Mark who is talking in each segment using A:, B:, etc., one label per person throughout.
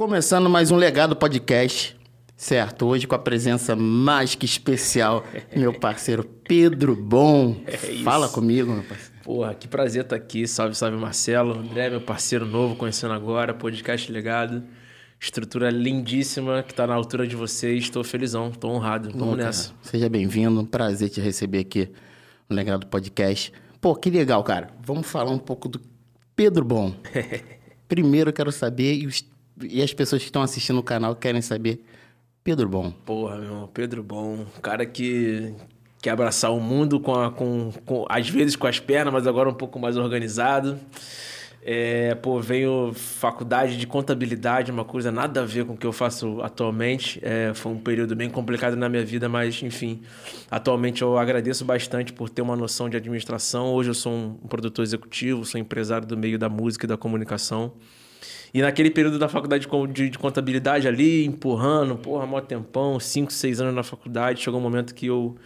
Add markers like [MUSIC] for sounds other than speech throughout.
A: Começando mais um Legado Podcast, certo? Hoje com a presença mais que especial, meu parceiro Pedro Bom.
B: É isso.
A: Fala comigo, meu parceiro.
B: Porra, que prazer estar aqui. Salve, salve, Marcelo. André, meu parceiro novo, conhecendo agora, podcast Legado. Estrutura lindíssima, que tá na altura de vocês. Estou felizão, estou honrado. Vamos
A: Bom, cara,
B: nessa.
A: Seja bem-vindo, prazer te receber aqui no Legado Podcast. Pô, que legal, cara. Vamos falar um pouco do Pedro Bom. [LAUGHS] Primeiro eu quero saber, e, os- e as pessoas que estão assistindo o canal querem saber, Pedro Bom.
B: Porra, meu irmão, Pedro Bom. Cara que quer abraçar o mundo com, a- com, com- às vezes com as pernas, mas agora um pouco mais organizado. É, pô, venho faculdade de contabilidade, uma coisa nada a ver com o que eu faço atualmente. É, foi um período bem complicado na minha vida, mas enfim, atualmente eu agradeço bastante por ter uma noção de administração. Hoje eu sou um produtor executivo, sou empresário do meio da música e da comunicação. E naquele período da faculdade de de, de contabilidade ali, empurrando, porra, mó tempão, 5, 6 anos na faculdade, chegou um momento que eu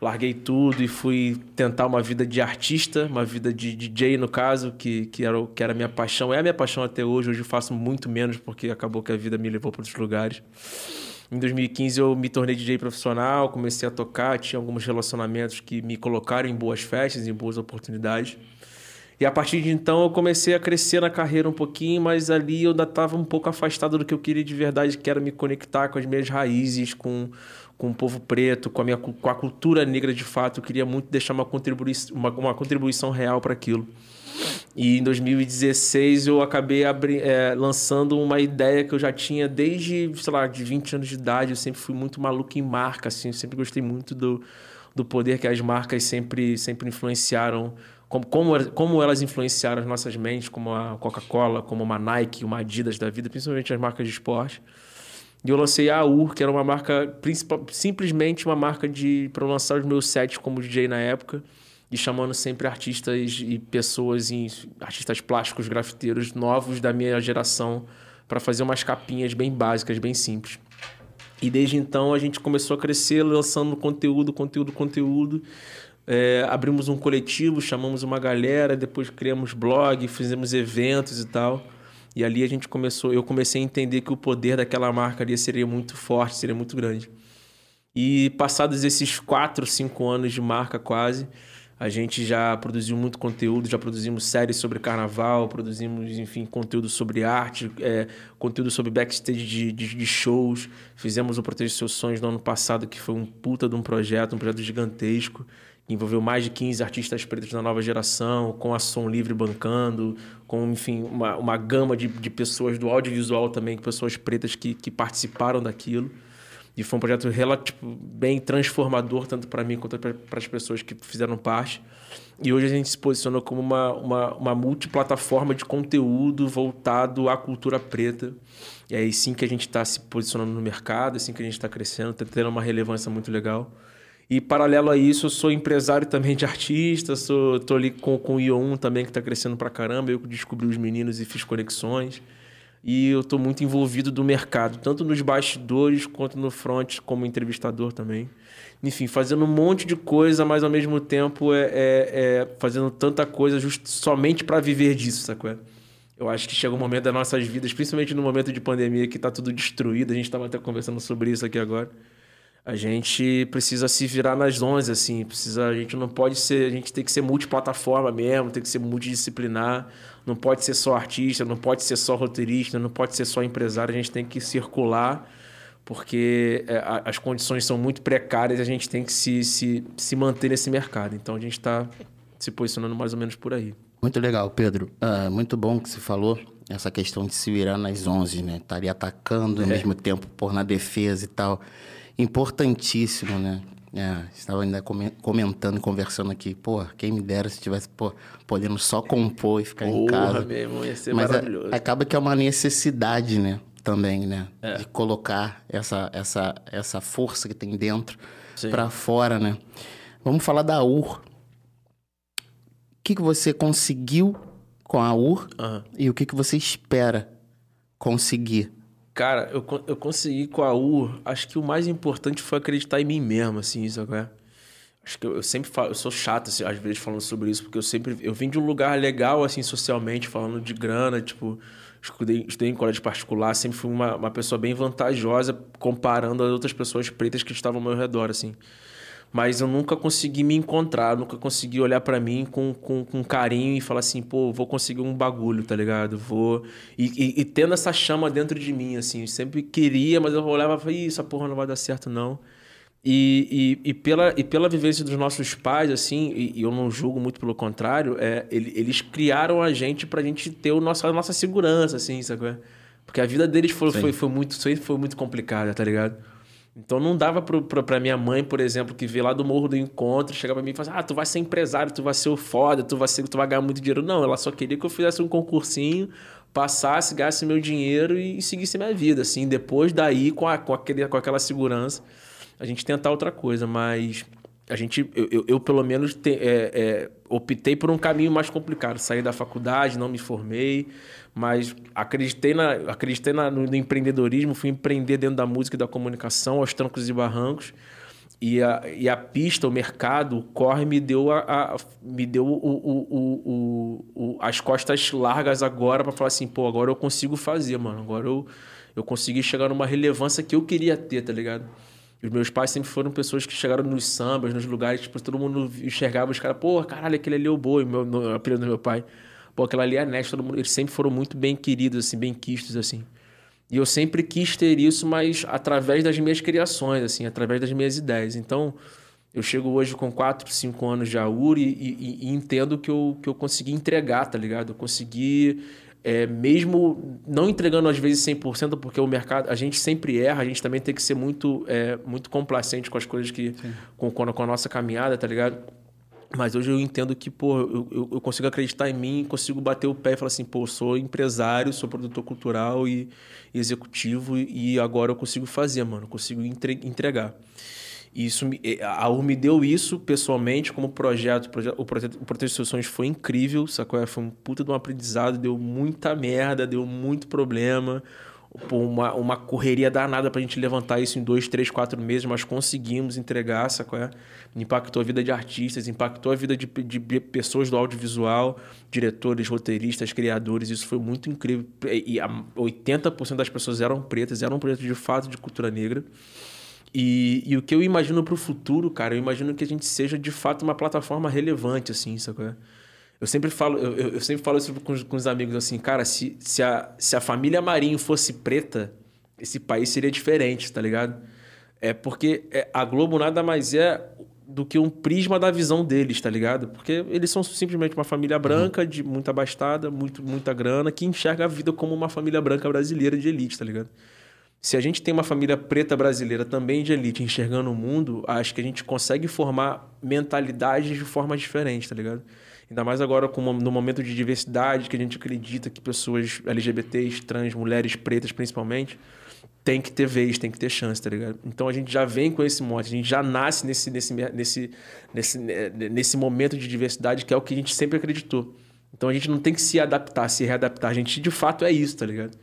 B: larguei tudo e fui tentar uma vida de artista, uma vida de DJ no caso, que, que, era, que era a minha paixão. É a minha paixão até hoje, hoje eu faço muito menos porque acabou que a vida me levou para outros lugares. Em 2015 eu me tornei DJ profissional, comecei a tocar, tinha alguns relacionamentos que me colocaram em boas festas, em boas oportunidades. E a partir de então eu comecei a crescer na carreira um pouquinho, mas ali eu ainda estava um pouco afastado do que eu queria de verdade, que era me conectar com as minhas raízes, com, com o povo preto, com a, minha, com a cultura negra de fato. Eu queria muito deixar uma, contribui uma, uma contribuição real para aquilo. E em 2016 eu acabei eh, lançando uma ideia que eu já tinha desde, sei lá, de 20 anos de idade. Eu sempre fui muito maluco em marca, assim. Eu sempre gostei muito do, do poder que as marcas sempre, sempre influenciaram. Como, como, como elas influenciaram as nossas mentes, como a Coca-Cola, como uma Nike, uma Adidas da vida, principalmente as marcas de esporte. E eu lancei a AUR, que era uma marca, simplesmente uma marca de para lançar os meus sets como DJ na época, e chamando sempre artistas e pessoas, em, artistas plásticos, grafiteiros novos da minha geração, para fazer umas capinhas bem básicas, bem simples. E desde então a gente começou a crescer, lançando conteúdo, conteúdo, conteúdo. É, abrimos um coletivo, chamamos uma galera, depois criamos blog, fizemos eventos e tal. E ali a gente começou, eu comecei a entender que o poder daquela marca ali seria muito forte, seria muito grande. E passados esses quatro, cinco anos de marca quase, a gente já produziu muito conteúdo, já produzimos séries sobre carnaval, produzimos, enfim, conteúdo sobre arte, é, conteúdo sobre backstage de, de, de shows. Fizemos o Proteger Seus Sonhos no ano passado, que foi um puta de um projeto, um projeto gigantesco, envolveu mais de 15 artistas pretos da nova geração, com a Som Livre bancando, com, enfim, uma, uma gama de, de pessoas do audiovisual também, pessoas pretas que, que participaram daquilo. E foi um projeto rela- tipo, bem transformador, tanto para mim quanto para as pessoas que fizeram parte. E hoje a gente se posiciona como uma, uma, uma multiplataforma de conteúdo voltado à cultura preta. E é aí sim que a gente está se posicionando no mercado, é assim que a gente está crescendo, está tendo uma relevância muito legal. E paralelo a isso, eu sou empresário também de artista, sou, tô ali com, com o IO1 também, que está crescendo pra caramba. Eu descobri os meninos e fiz conexões. E eu estou muito envolvido do mercado, tanto nos bastidores quanto no front, como entrevistador também. Enfim, fazendo um monte de coisa, mas ao mesmo tempo é, é- é fazendo tanta coisa just, somente para viver disso, sacou? Eu acho que chega um momento das nossas vidas, principalmente no momento de pandemia, que está tudo destruído. A gente estava até conversando sobre isso aqui agora. A gente precisa se virar nas 11, assim. Precisa, a gente não pode ser. A gente tem que ser multiplataforma mesmo, tem que ser multidisciplinar. Não pode ser só artista, não pode ser só roteirista, não pode ser só empresário. A gente tem que circular, porque é, as condições são muito precárias e a gente tem que se, se, se manter nesse mercado. Então a gente está se posicionando mais ou menos por aí.
A: Muito legal, Pedro. Ah, muito bom que você falou essa questão de se virar nas 11, né? Estaria atacando ao mesmo tempo pôr na defesa e tal. Importantíssimo, né? É, estava ainda come- comentando e conversando aqui. Pô, quem me dera se tivesse pô, podendo só compor e ficar em casa.
B: meu irmão, ia ser
A: Mas a-
B: maravilhoso.
A: acaba que é uma necessidade, né? Também, né?
B: É.
A: De colocar essa, essa, essa força que tem dentro para fora, né? Vamos falar da UR. O que, que você conseguiu com a UR
B: Aham.
A: e o que, que você espera conseguir?
B: Cara, eu, eu consegui com a U. Acho que o mais importante foi acreditar em mim mesmo, assim, isso agora. Acho que eu, eu sempre falo, eu sou chato, assim, às vezes, falando sobre isso, porque eu sempre. Eu vim de um lugar legal, assim, socialmente, falando de grana, tipo. estudei, estudei em colégio particular, sempre fui uma, uma pessoa bem vantajosa comparando as outras pessoas pretas que estavam ao meu redor, assim. Mas eu nunca consegui me encontrar, nunca consegui olhar para mim com, com, com, carinho e falar assim, pô, vou conseguir um bagulho, tá ligado? Vou. E, e, e tendo essa chama dentro de mim, assim, eu sempre queria, mas eu olhava e falava, Ih, essa porra não vai dar certo, não. E, e, e, pela, e pela vivência dos nossos pais, assim, e, e eu não julgo muito pelo contrário, é, ele, eles criaram a gente pra gente ter o nosso, a nossa segurança, assim, sabe? Porque a vida deles foi, foi, foi, muito, foi muito complicada, tá ligado? Então não dava pra minha mãe, por exemplo, que veio lá do Morro do Encontro, chegar pra mim e falar assim, ah, tu vai ser empresário, tu vai ser o foda, tu vai, ser, tu vai ganhar muito dinheiro. Não, ela só queria que eu fizesse um concursinho, passasse, gastasse meu dinheiro e, e seguisse minha vida, assim. Depois daí, com, a, com, aquele, com aquela segurança, a gente tentar outra coisa. Mas a gente, eu, eu, eu pelo menos te, é, é, optei por um caminho mais complicado. Saí da faculdade, não me formei, mas acreditei, na, acreditei na, no, empreendedorismo, fui empreender dentro da música e da comunicação, aos trancos e barrancos. E a, e a pista, o mercado, o corre me deu, a, a me deu o, o, o, as costas largas agora para falar assim, pô, agora eu consigo fazer, mano. Agora eu, eu consegui chegar numa relevância que eu queria ter, tá ligado? Os meus pais sempre foram pessoas que chegaram nos sambas, nos lugares, tipo, todo mundo enxergava os caras, pô, caralho, aquele ali é o boi, meu, no, apelido do meu pai. Pô, aquela ali é a Nesta, todo mundo, eles sempre foram muito bem queridos, assim, bem quistos, assim. E eu sempre quis ter isso, mas através das minhas criações, assim, através das minhas ideias. Então, eu chego hoje com 4, 5 anos de AUR e, e, e, entendo que eu, que eu consegui entregar, tá ligado? Eu consegui, é, mesmo não entregando às vezes 100%, porque o mercado, a gente sempre erra, a gente também tem que ser muito, é, muito complacente com as coisas que, com, com a nossa caminhada, tá ligado? Mas hoje eu entendo que, pô, eu, eu, consigo acreditar em mim, consigo bater o pé e falar assim, pô, sou empresário, sou produtor cultural e, e executivo e agora eu consigo fazer, mano, consigo entregar. Isso me, a UR me deu isso pessoalmente como projeto. O projeto, o projeto de Soluções foi incrível, sacou? Foi um puta de um aprendizado, deu muita merda, deu muito problema uma, uma correria danada para a gente levantar isso em dois, três, quatro meses, mas conseguimos entregar, sacou? É? Impactou a vida de artistas, impactou a vida de, de, pessoas do audiovisual, diretores, roteiristas, criadores, isso foi muito incrível. E a 80% das pessoas eram pretas, eram pretas de fato de cultura negra. E, e o que eu imagino para o futuro, cara, eu imagino que a gente seja de fato uma plataforma relevante, assim, sacou? Eu sempre falo, eu, eu sempre falo isso com, com os amigos assim, cara, se, se, a, se a família Marinho fosse preta, esse país seria diferente, tá ligado? É porque é, a Globo nada mais é do que um prisma da visão deles, tá ligado? Porque eles são simplesmente uma família uhum. branca, uhum. de muita bastada, muito, muita grana, que enxerga a vida como uma família branca brasileira de elite, tá ligado? Se a gente tem uma família preta brasileira também de elite enxergando o mundo, acho que a gente consegue formar mentalidades de forma diferente, tá ligado? Ainda mais agora com, no momento de diversidade, que a gente acredita que pessoas LGBTs, trans, mulheres pretas principalmente, tem que ter vez, tem que ter chance, tá ligado? Então a gente já vem com esse mote, a gente já nasce nesse, nesse, nesse, nesse, nesse momento de diversidade que é o que a gente sempre acreditou. Então a gente não tem que se adaptar, se readaptar. A gente de fato é isso, tá ligado?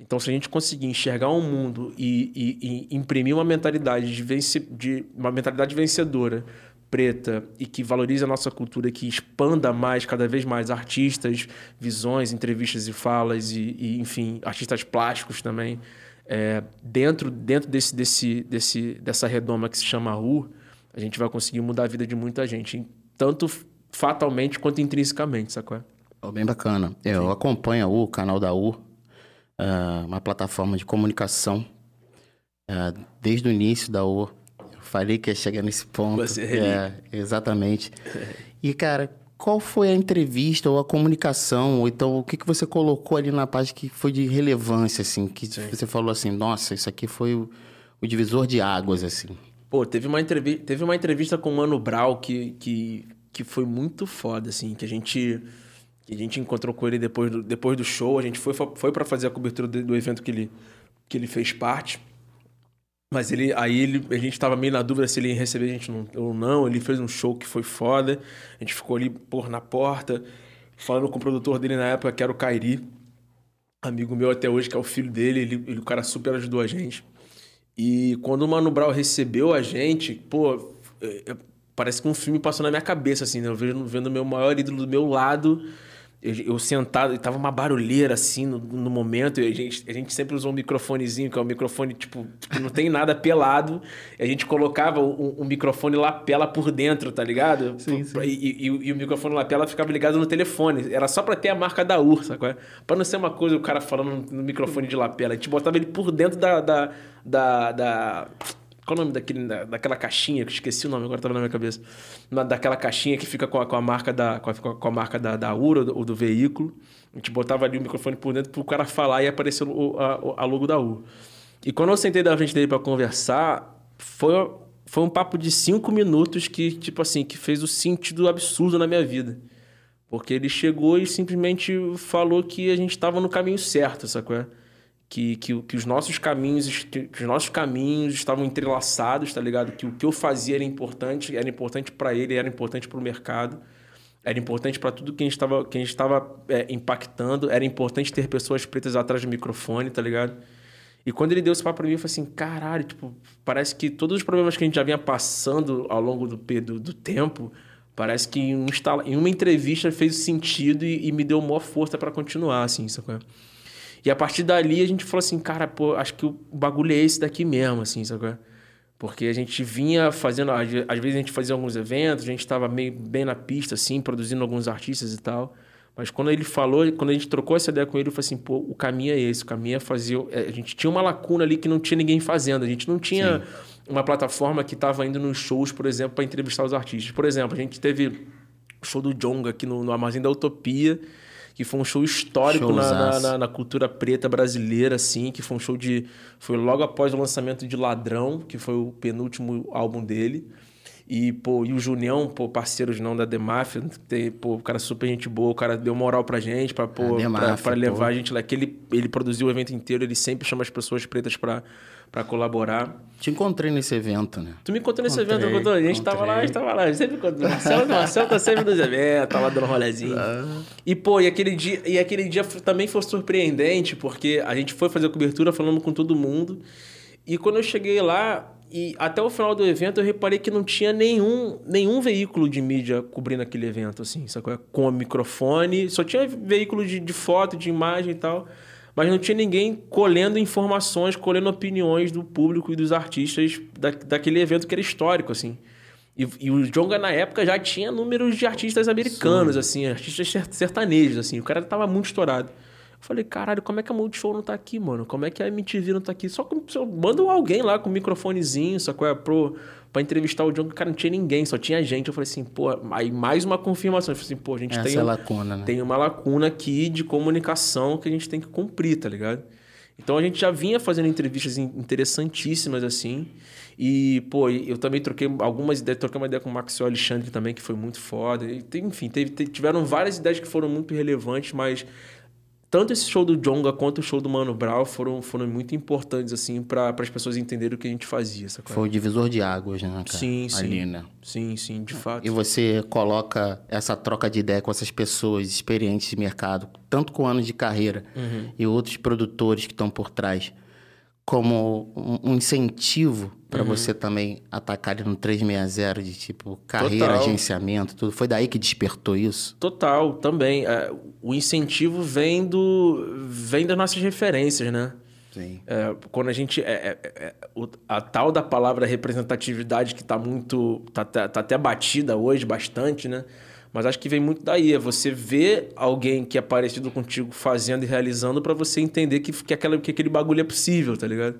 B: Então, se a gente conseguir enxergar um mundo e, e, e imprimir uma mentalidade de, vence, de uma mentalidade vencedora preta e que valorize a nossa cultura, que expanda mais, cada vez mais artistas, visões, entrevistas e falas e, e enfim, artistas plásticos também. É, dentro dentro desse, desse, desse, dessa redoma que se chama U, a gente vai conseguir mudar a vida de muita gente, tanto fatalmente quanto intrinsecamente, sacou?
A: Oh, bem bacana. É, eu acompanho a U, o canal da U, uh, uma plataforma de comunicação. Uh, desde o início da U, Falei que ia chegar nesse ponto. Você é, exatamente. E, cara, qual foi a entrevista ou a comunicação? Ou então, o que, que você colocou ali na página que foi de relevância, assim? Que Sim. você falou assim, nossa, isso aqui foi o, o, divisor de águas, assim.
B: Pô, teve uma, entrevi teve uma entrevista com o Mano Brau que, que, que foi muito foda, assim. Que a gente, que a gente encontrou com ele depois do, depois do show. A gente foi, foi para fazer a cobertura do, evento que ele, que ele fez parte. Mas ele, aí ele, a gente tava meio na dúvida se ele ia receber a gente ou não. Ele fez um show que foi foda. A gente ficou ali, por na porta, falando com o produtor dele na época, que era o Kairi. Amigo meu até hoje, que é o filho dele. Ele, ele o cara super ajudou a gente. E quando o Mano Brown recebeu a gente, pô, é, é, parece que um filme passou na minha cabeça, assim, né? Eu vendo, vendo meu maior ídolo do meu lado eu, eu sentado, e tava uma barulheira assim no, no momento, e a gente, a gente sempre usou um microfonezinho, que é um microfone, tipo, que não tem nada pelado. E a gente colocava um, um microfone lapela por dentro, tá ligado?
A: Sim, sim.
B: E, e, e, o microfone lapela ficava ligado no telefone. Era só pra ter a marca da UR, sacou? Pra não ser uma coisa o cara falando no microfone de lapela. A gente botava ele por dentro da, da, da, da qual o nome daquele, daquela caixinha? Que esqueci o nome, agora tá na minha cabeça. daquela caixinha que fica com a, com a marca da com a, com a marca da, da URA ou do, veículo. A gente botava ali o microfone por dentro pro cara falar e apareceu o, a, a logo da URA. E quando eu sentei da frente dele para conversar, foi, foi um papo de cinco minutos que, tipo assim, que fez o sentido absurdo na minha vida. Porque ele chegou e simplesmente falou que a gente estava no caminho certo, sacou? Que, que, que os nossos caminhos que os nossos caminhos estavam entrelaçados, tá ligado? Que o que eu fazia era importante, era importante para ele, era importante para o mercado, era importante para tudo que a gente estava que a gente estava é, impactando, era importante ter pessoas pretas atrás do microfone, tá ligado? E quando ele deu esse papo para mim, eu falei assim, caralho, tipo, parece que todos os problemas que a gente já vinha passando ao longo do, do, do tempo, parece que em, um, em uma entrevista fez sentido e, e me deu maior força para continuar, assim, sacou? E a partir dali a gente falou assim, cara, pô, acho que o bagulho é esse daqui mesmo, assim, sabe? Porque a gente vinha fazendo, às vezes a gente fazia alguns eventos, a gente estava meio bem na pista, assim, produzindo alguns artistas e tal. Mas quando ele falou, quando a gente trocou essa ideia com ele, eu falei assim, pô, o caminho é esse, o caminho é fazer. É, a gente tinha uma lacuna ali que não tinha ninguém fazendo. A gente não tinha Sim. uma plataforma que estava indo nos shows, por exemplo, para entrevistar os artistas. Por exemplo, a gente teve o show do Jonga aqui no, no Armazém da Utopia que foi um show histórico na, na, na, cultura preta brasileira, assim, que foi um show de. Foi logo após o lançamento de Ladrão, que foi o penúltimo álbum dele. E, pô, e o Junião, pô, parceiro não da The Mafia, tem, pô, o cara super gente boa, o cara deu moral pra gente, pra, pô, pra, Mafia, pra, levar a gente lá. Que ele, ele produziu o evento inteiro, ele sempre chama as pessoas pretas pra para colaborar.
A: Te encontrei nesse evento, né?
B: Tu me encontrou nesse encontrei, evento, A gente tava lá, a gente tava lá. A gente sempre encontrou. Marcelo, Marcelo tá sempre nos eventos, tá lá dando um rolezinho. Ah. E, pô, e aquele, dia, e aquele dia também foi surpreendente, porque a gente foi fazer cobertura falando com todo mundo. E quando eu cheguei lá, e até o final do evento eu reparei que não tinha nenhum, nenhum veículo de mídia cobrindo aquele evento, assim, sacou? Com microfone, só tinha veículo de, de foto, de imagem e tal mas não tinha ninguém colhendo informações, colhendo opiniões do público e dos artistas da, daquele evento que era histórico, assim. E, e, o Jonga, na época, já tinha números de artistas americanos, Sim. assim, artistas sertanejos, assim. O cara tava muito estourado. Eu falei, caralho, como é que a Multishow não tá aqui, mano? Como é que a MTV não tá aqui? Só com, manda alguém lá com um microfonezinho, só é pro para entrevistar o John, que cara não tinha ninguém, só tinha gente. Eu falei assim, pô, aí mais uma confirmação. Eu falei assim, pô, a gente
A: Essa
B: tem,
A: é lacuna, né?
B: tem uma lacuna aqui de comunicação que a gente tem que cumprir, tá ligado? Então a gente já vinha fazendo entrevistas interessantíssimas assim. E, pô, eu também troquei algumas ideias, troquei uma ideia com o Maxwell Alexandre também, que foi muito foda. E, enfim, teve, tiveram várias ideias que foram muito relevantes, mas tanto esse show do Jonga quanto o show do Mano Brown foram, foram muito importantes, assim, para as pessoas entenderem o que a gente fazia. Sabe?
A: Foi o divisor de águas, né, cara?
B: Sim,
A: Ali,
B: sim.
A: Né?
B: Sim, sim, de fato.
A: E você coloca essa troca de ideia com essas pessoas experientes de mercado, tanto com anos de carreira uhum. e outros produtores que estão por trás, como um incentivo para uhum. você também atacar ali no 360 de tipo carreira, Total. agenciamento, tudo. Foi daí que despertou isso?
B: Total, também. É, o incentivo vem do vem das nossas referências, né?
A: Sim.
B: É, quando a gente é, é, é a tal da palavra representatividade que está muito tá, tá, tá, até batida hoje bastante, né? Mas acho que vem muito daí, é você ver alguém que é parecido contigo fazendo e realizando para você entender que, que, aquela, que aquele bagulho é possível, tá ligado?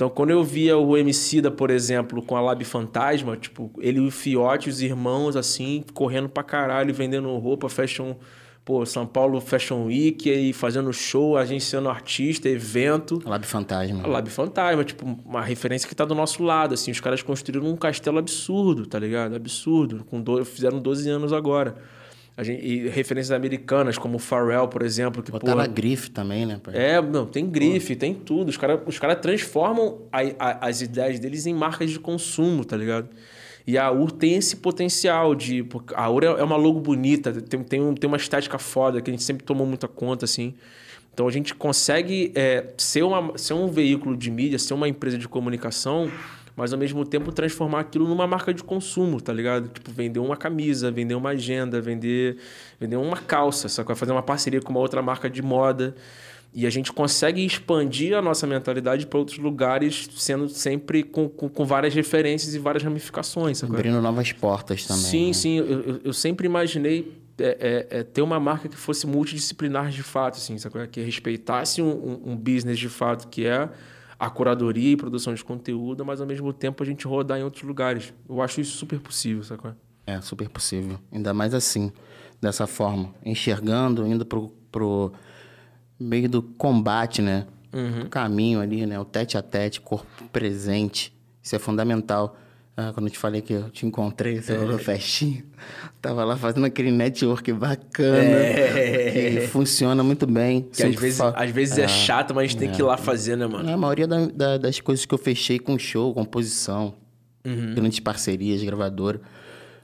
B: Então, quando eu via o Emicida, por exemplo, com a Lab Fantasma, tipo, ele e o Fiote, os irmãos, assim, correndo pra caralho, vendendo roupa, fashion... Pô, São Paulo Fashion Week, aí fazendo show, agenciando artista, evento.
A: A Lab Fantasma.
B: A Lab Fantasma, tipo, uma referência que tá do nosso lado, assim. Os caras construíram um castelo absurdo, tá ligado? Absurdo. Com do... Fizeram 12 anos agora. Gente, e referências americanas, como o Pharrell, por exemplo. Que,
A: Botaram pô, a grife também, né? Pai?
B: É, não, tem grife, tem tudo. Os caras os cara transformam a, a, as ideias deles em marcas de consumo, tá ligado? E a UR tem esse potencial de... A UR é uma logo bonita, tem, tem, um, tem uma estética foda que a gente sempre tomou muita conta, assim. Então a gente consegue é, ser, uma, ser um veículo de mídia, ser uma empresa de comunicação mas ao mesmo tempo transformar aquilo numa marca de consumo, tá ligado? Tipo, vender uma camisa, vender uma agenda, vender, vender uma calça, sacou? Fazer uma parceria com uma outra marca de moda. E a gente consegue expandir a nossa mentalidade para outros lugares, sendo sempre com, com, com, várias referências e várias ramificações.
A: Abrindo novas portas também.
B: Sim,
A: né?
B: sim. Eu, eu sempre imaginei é, é, é, ter uma marca que fosse multidisciplinar de fato, assim, sacou? que respeitasse um, um, um business de fato, que é a curadoria e produção de conteúdo, mas ao mesmo tempo a gente rodar em outros lugares. Eu acho isso super possível, sacou?
A: É, super possível. Ainda mais assim, dessa forma. Enxergando, indo pro, pro meio do combate, né? Uhum. O caminho ali, né? O tete a tete, corpo presente. Isso é fundamental. Ah, quando eu te falei que eu te encontrei, você é. festinha, tava lá fazendo aquele network bacana, é. que funciona muito bem.
B: Que às vezes, fa... às vezes é, é chato, mas a gente tem que ir lá fazer, né, mano?
A: É, a maioria da, da, das coisas que eu fechei com show, composição, uhum. grandes parcerias, gravadora,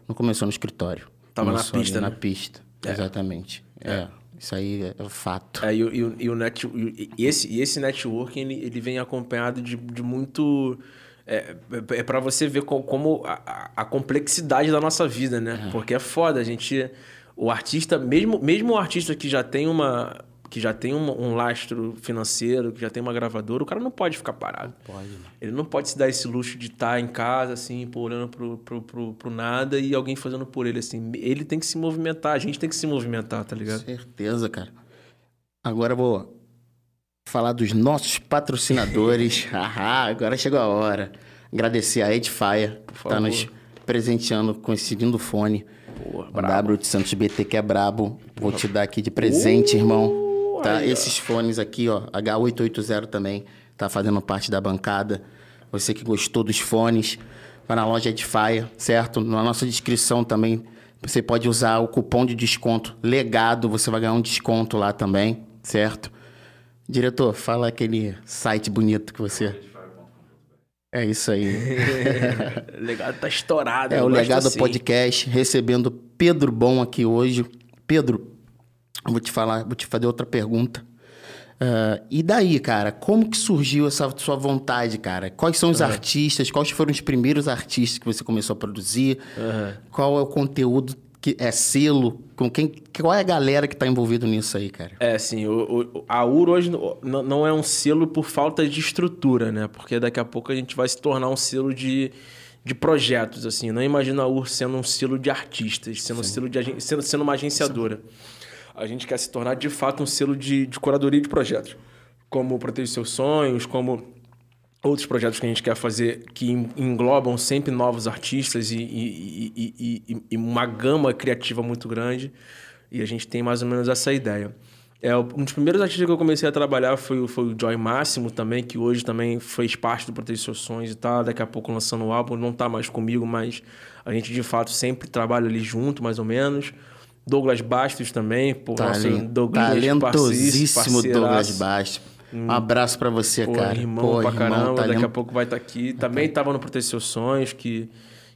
A: não começou no escritório.
B: Tava na pista,
A: né? Na pista, é. exatamente. é. é. Isso aí é fato.
B: É, e, e, e, o net, e, esse, e esse networking, ele, ele vem acompanhado de, de muito... É, é, é para você ver como, como a, a, complexidade da nossa vida, né? Uhum. Porque é foda, a gente... O artista, mesmo, mesmo o artista que já tem uma que já tem um, um, lastro financeiro, que já tem uma gravadora, o cara não pode ficar parado.
A: Pode. Né?
B: Ele não pode se dar esse luxo de estar tá em casa, assim, pô, olhando pro, pro, pro, pro, nada e alguém fazendo por ele, assim. Ele tem que se movimentar, a gente tem que se movimentar, tá ligado?
A: Certeza, cara. Agora vou falar dos nossos patrocinadores. [LAUGHS] ah, agora chegou a hora. Agradecer a Edifier, que tá nos presenteando com esse lindo fone. Porra, o W de Santos BT, que é brabo. Vou te dar aqui de presente, uh! irmão. Tá? Esses fones aqui, ó, H880 também, tá fazendo parte da bancada. Você que gostou dos fones, vai na loja Edifier, certo? Na nossa descrição também, você pode usar o cupom de desconto legado, você vai ganhar um desconto lá também, certo? Diretor, fala aquele site bonito que você. É isso aí.
B: o [LAUGHS] legado tá estourado.
A: É o legado assim. podcast, recebendo Pedro Bom aqui hoje. Pedro, vou te falar, vou te fazer outra pergunta. Uh, e daí, cara, como que surgiu essa sua vontade, cara? Quais são os uhum. artistas? Quais foram os primeiros artistas que você começou a produzir? Uhum. Qual é o conteúdo que é selo? Com quem? Qual é a galera que está envolvido nisso aí, cara?
B: É, assim, o, o, a UR hoje não, não é um selo por falta de estrutura, né? Porque daqui a pouco a gente vai se tornar um selo de de projetos, assim. Não imagino a UR sendo um selo de artistas, sendo Sim. um selo de sendo, sendo uma agenciadora. Sim a gente quer se tornar de fato um selo de, de curadoria de projetos, como Proteger Seus Sonhos, como outros projetos que a gente quer fazer que englobam sempre novos artistas e, e, e, e, uma gama criativa muito grande. E a gente tem mais ou menos essa ideia. É, um dos primeiros artistas que eu comecei a trabalhar foi, foi o Joy Máximo também, que hoje também fez parte do Proteger Seus Sonhos e tá daqui a pouco lançando o álbum. Não tá mais comigo, mas a gente de fato sempre trabalha ali junto, mais ou menos. Douglas Bastos também, pô,
A: Talent, nosso Douglas talentosíssimo Douglas Bastos. Um abraço para você, pô, cara.
B: Irmão pô, pra irmão, caramba, talent... daqui a pouco vai estar tá aqui. Também estava no Proteger Seus Sonhos, que,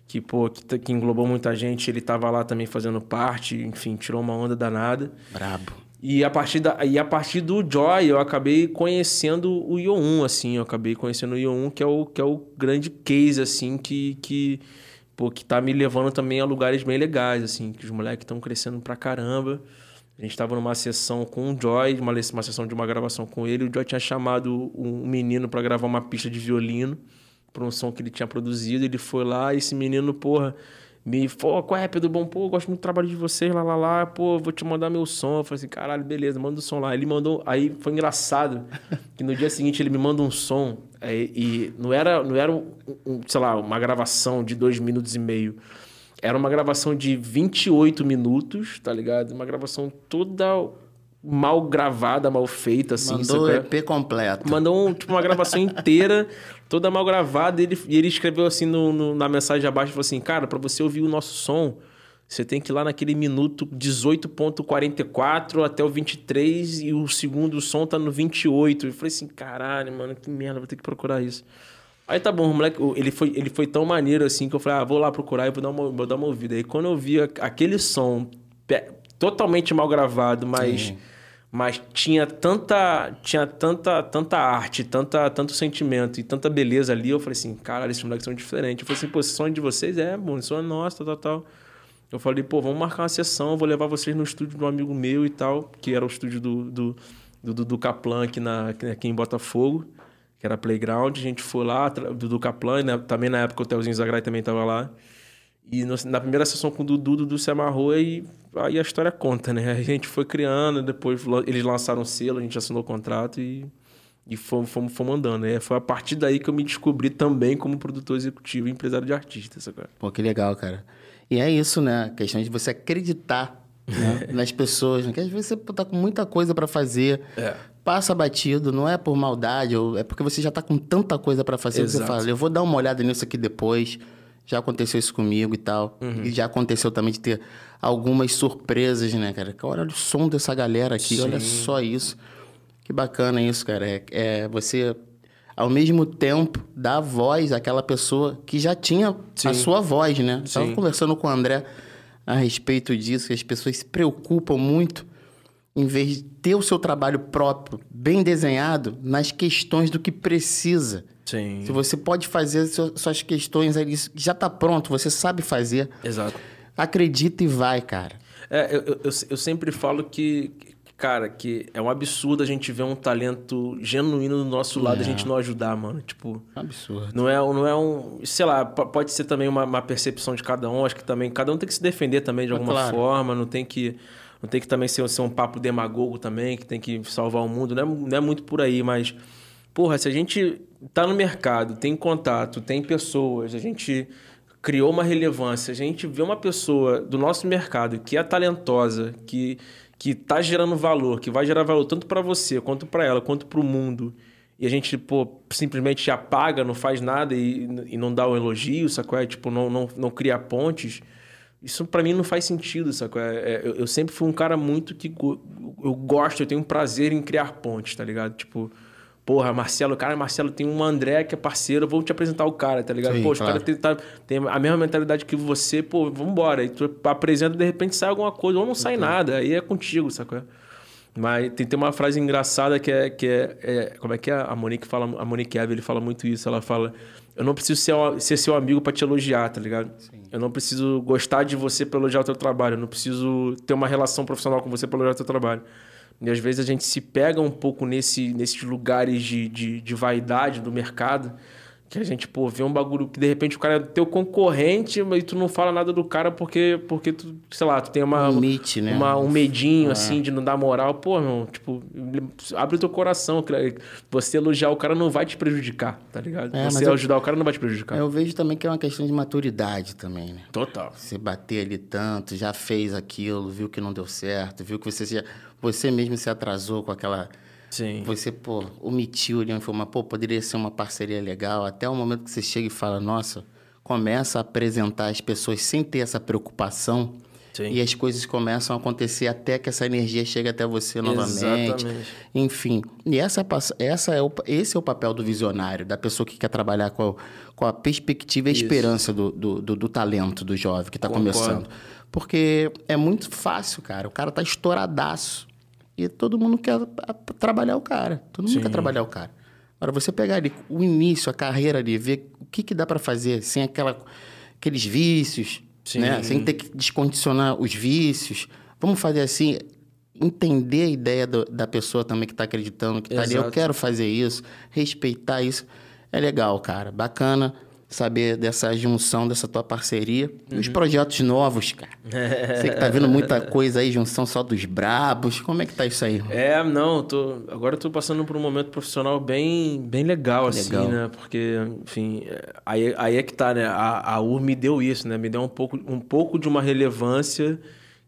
B: que, pô, que, que, englobou muita gente. Ele estava lá também fazendo parte, enfim, tirou uma onda danada.
A: Brabo.
B: E a partir, da, e a partir do Joy, eu acabei conhecendo o Io1, assim. Eu acabei conhecendo o Io1, que é o, que é o grande case, assim, que... que pô, que tá me levando também a lugares bem legais, assim, que os moleques estão crescendo pra caramba. A gente estava numa sessão com o Joy, uma, uma sessão de uma gravação com ele. O Joy tinha chamado um menino para gravar uma pista de violino para um som que ele tinha produzido. Ele foi lá e esse menino, porra, me falou, qual é, Pedro Bom? Pô, gosto muito do trabalho de vocês, lá, lá, lá. Pô, vou te mandar meu som. Eu falei assim, caralho, beleza, manda o som lá. Ele mandou... Aí foi engraçado [LAUGHS] que no dia seguinte ele me manda um som é, e não era, não era um, um, sei lá, uma gravação de dois minutos e meio. Era uma gravação de 28 minutos, tá ligado? Uma gravação toda mal gravada, mal feita, assim.
A: Mandou o EP completo.
B: Mandou um, tipo, uma gravação inteira, toda mal gravada. E ele, e ele escreveu assim no, no, na mensagem abaixo, falou assim, cara, para você ouvir o nosso som, você tem que ir lá naquele minuto 18.44 até o 23 e o segundo som tá no 28. Eu falei assim, caralho, mano, que merda, vou ter que procurar isso. Aí tá bom, o moleque, ele foi, ele foi tão maneiro assim que eu falei, ah, vou lá procurar e vou dar uma, vou dar uma ouvida. Aí quando eu vi aquele som totalmente mal gravado, mas... Sim mas tinha tanta, tinha tanta, tanta arte, tanta, tanto sentimento e tanta beleza ali. Eu falei assim, cara, esses moleques são diferentes. Eu falei assim, pô, esse sonho de vocês é bom, esse sonho é nosso, tal, tal, tal. Eu falei, pô, vamos marcar uma sessão, eu vou levar vocês no estúdio de um amigo meu e tal, que era o estúdio do, do, do, do Kaplan aqui, na, aqui em Botafogo, que era Playground. A gente foi lá, do, do Kaplan, né? também na época o Telzinho Zagrai também estava lá. E no, na primeira sessão com o Dudu, o Dudu se amarrou e aí a história conta, né? A gente foi criando, depois eles lançaram o selo, a gente assinou o contrato e, e fomos, fomos, fomos andando. Né? Foi a partir daí que eu me descobri também como produtor executivo e empresário de artistas. Cara.
A: Pô, que legal, cara. E é isso, né? A questão de você acreditar né? [LAUGHS] nas pessoas, né? Que às vezes você tá com muita coisa para fazer, é. Passa batido, não é por maldade, ou é porque você já tá com tanta coisa para fazer Exato. que você fala, eu vou dar uma olhada nisso aqui depois já aconteceu isso comigo e tal. Uhum. E já aconteceu também de ter algumas surpresas, né, cara? Olha o som dessa galera aqui, Sim. olha só isso. Que bacana isso, cara. É, é, você, ao mesmo tempo, dar voz àquela pessoa que já tinha Sim. a sua voz, né? Estava conversando com o André a respeito disso, que as pessoas se preocupam muito em vez de ter o seu trabalho próprio bem desenhado nas questões do que precisa.
B: Sim.
A: Se você pode fazer suas questões ali, já está pronto, você sabe fazer.
B: Exato.
A: Acredita e vai, cara.
B: É, eu, eu, eu sempre falo que, cara, que é um absurdo a gente ver um talento genuíno do nosso lado e a gente não ajudar, mano. Tipo.
A: Absurdo.
B: Não é, não é um. Sei lá, pode ser também uma, uma percepção de cada um. Acho que também. Cada um tem que se defender também de alguma claro. forma. Não tem que. Não tem que também ser, ser um papo demagogo também, que tem que salvar o mundo. Não é, não é muito por aí, mas. Porra, se a gente tá no mercado, tem contato, tem pessoas, a gente criou uma relevância, a gente vê uma pessoa do nosso mercado que é talentosa, que que tá gerando valor, que vai gerar valor tanto para você, quanto para ela, quanto para o mundo, e a gente pô, simplesmente apaga, não faz nada e, e não dá o um elogio, sacou? É, tipo, não, não, não cria pontes. Isso para mim não faz sentido, sacou? É, é, eu, eu, sempre fui um cara muito que eu gosto, eu tenho um prazer em criar pontes, tá ligado? Tipo, Porra, Marcelo, cara, Marcelo tem um André que é parceiro, vou te apresentar o cara, tá ligado? Sim, pô, os claro. caras tem, tá, tem a mesma mentalidade que você, pô, vambora. E tu apresenta, de repente sai alguma coisa, ou não sai okay. nada, aí é contigo, sacou? Mas tem, tem uma frase engraçada que é, que é, é, Como é que é? A Monique fala, a Monique Eve, ele fala muito isso. Ela fala: Eu não preciso ser, ser seu amigo para te elogiar, tá ligado? Sim. Eu não preciso gostar de você para elogiar o teu trabalho. Eu não preciso ter uma relação profissional com você para elogiar o teu trabalho. E às vezes a gente se pega um pouco nesse, nesses lugares de, de, de vaidade do mercado que a gente, pô, vê um bagulho que de repente o cara é teu concorrente, mas tu não fala nada do cara porque, porque tu, sei lá, tu tem uma.
A: Um limite, né?
B: Uma, um medinho, é. assim, de não dar moral. Pô, irmão, tipo, abre o teu coração. Você elogiar o cara não vai te prejudicar, tá ligado? É, Você ajudar eu, o cara não vai te prejudicar.
A: Eu vejo também que é uma questão de maturidade também, né?
B: Total.
A: Você bater ali tanto, já fez aquilo, viu que não deu certo, viu que você, já, você mesmo se atrasou com aquela
B: Sim.
A: Você, pô, omitiu ali uma informação, pô, poderia ser uma parceria legal, até o momento que você chega e fala, nossa, começa a apresentar as pessoas sem ter essa preocupação. Sim. E as coisas começam a acontecer até que essa energia chegue até você novamente. Exatamente. Enfim, e essa, essa é o, esse é o papel do visionário, da pessoa que quer trabalhar com a, com a perspectiva e a esperança do, do, do, do, talento do jovem que está começando. Porque é muito fácil, cara. O cara tá estouradaço. E todo mundo quer trabalhar o cara. Todo mundo Sim. quer trabalhar o cara. Agora, você pegar ali o início, a carreira ali, ver o que, que dá para fazer sem aquela, aqueles vícios, né? sem ter que descondicionar os vícios. Vamos fazer assim, entender a ideia do, da pessoa também que está acreditando, que está ali. Eu quero fazer isso, respeitar isso. É legal, cara. Bacana saber dessa junção, dessa tua parceria. Uhum. E os projetos novos, cara. [LAUGHS] Você que tá vendo muita coisa aí, junção só dos brabos. Como é que tá isso aí?
B: É, não, tô, agora eu tô passando por um momento profissional bem, bem legal, assim, legal. né? Porque, enfim, aí, aí é que tá, né? A, a UR me deu isso, né? Me deu um pouco, um pouco de uma relevância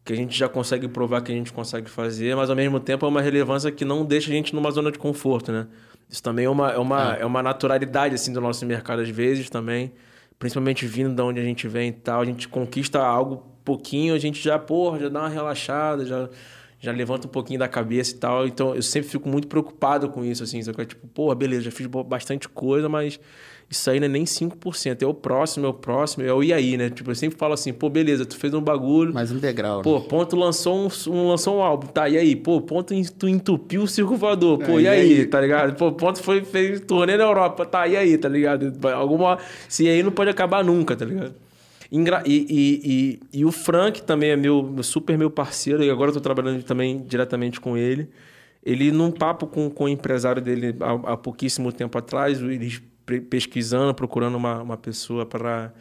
B: que a gente já consegue provar que a gente consegue fazer, mas ao mesmo tempo é uma relevância que não deixa a gente numa zona de conforto, né? Isso também é uma, é uma, é. é uma naturalidade assim, do nosso mercado, às vezes, também. Principalmente vindo de onde a gente vem e tal. A gente conquista algo pouquinho, a gente já, porra, já dá uma relaxada, já, já levanta um pouquinho da cabeça e tal. Então eu sempre fico muito preocupado com isso, assim. Só que, tipo, pô, beleza, já fiz bastante coisa, mas isso aí não é nem 5%. É o próximo, é o próximo, é o e aí, né? Tipo, eu sempre falo assim, pô, beleza, tu fez um bagulho.
A: Mais um degrau.
B: Pô, né? ponto lançou um, um, lançou um álbum, tá? E aí? Pô, ponto tu entupiu o circo voador. Pô, é, e, aí, aí, tá ligado? Pô, ponto foi, fez turnê na Europa, tá? E aí, tá ligado? Alguma. Se aí não pode acabar nunca, tá ligado? E, e, e, e, o Frank também é meu, meu, super meu parceiro, e agora eu tô trabalhando também diretamente com ele. Ele, num papo com, com o empresário dele há, há pouquíssimo tempo atrás, eles pesquisando, procurando uma, uma pessoa para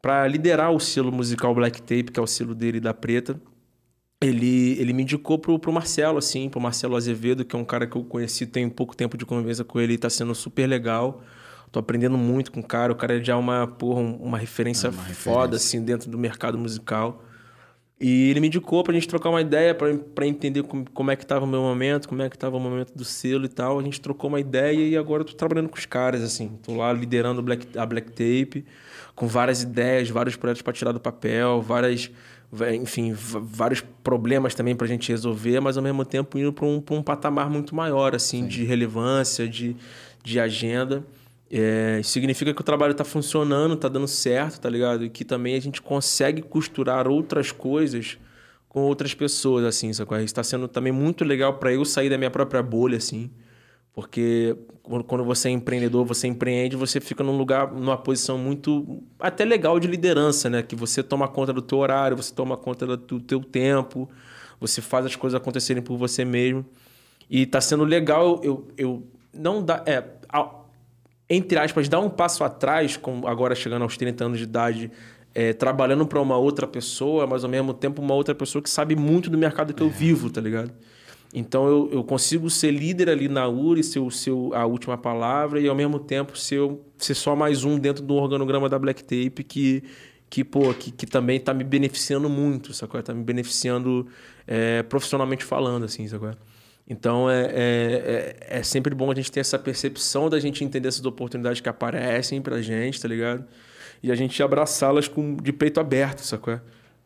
B: para liderar o selo musical Black Tape, que é o selo dele da Preta. Ele, ele me indicou pro, pro Marcelo, assim, pro Marcelo Azevedo, que é um cara que eu conheci tem pouco tempo de conversa com ele e tá sendo super legal. Tô aprendendo muito com o cara. O cara já é uma, porra, uma referência é uma foda, referência. assim, dentro do mercado musical. E ele me indicou pra gente trocar uma ideia, para entender como, como é que tava o meu momento, como é que tava o momento do selo e tal. A gente trocou uma ideia e agora eu tô trabalhando com os caras, assim. Tô lá liderando Black, a Black Tape, com várias ideias, vários projetos para tirar do papel, várias... Enfim, vários problemas também pra gente resolver, mas ao mesmo tempo indo para um, pra um patamar muito maior, assim, Sim. de relevância, de, de agenda. É, significa que o trabalho está funcionando, está dando certo, tá ligado? E que também a gente consegue costurar outras coisas com outras pessoas, assim, sacou? Está sendo também muito legal para eu sair da minha própria bolha, assim. Porque quando você é empreendedor, você empreende, você fica num lugar, numa posição muito até legal de liderança, né? Que você toma conta do teu horário, você toma conta do teu tempo, você faz as coisas acontecerem por você mesmo. E está sendo legal eu, eu não dá, é, entre aspas, dar um passo atrás, com agora chegando aos 30 anos de idade, é, trabalhando para uma outra pessoa, mas ao mesmo tempo uma outra pessoa que sabe muito do mercado que eu vivo, tá ligado? Então eu, eu consigo ser líder ali na URI, ser, o, ser a última palavra, e ao mesmo tempo ser, ser só mais um dentro do organograma da Black Tape que, que, pô, que, que também está me beneficiando muito, sacou? Está me beneficiando é, profissionalmente falando, assim, sacou? Então é, é, é, é, sempre bom a gente ter essa percepção da gente entender essas oportunidades que aparecem pra gente, tá ligado? E a gente abraçá-las com de peito aberto, sacou?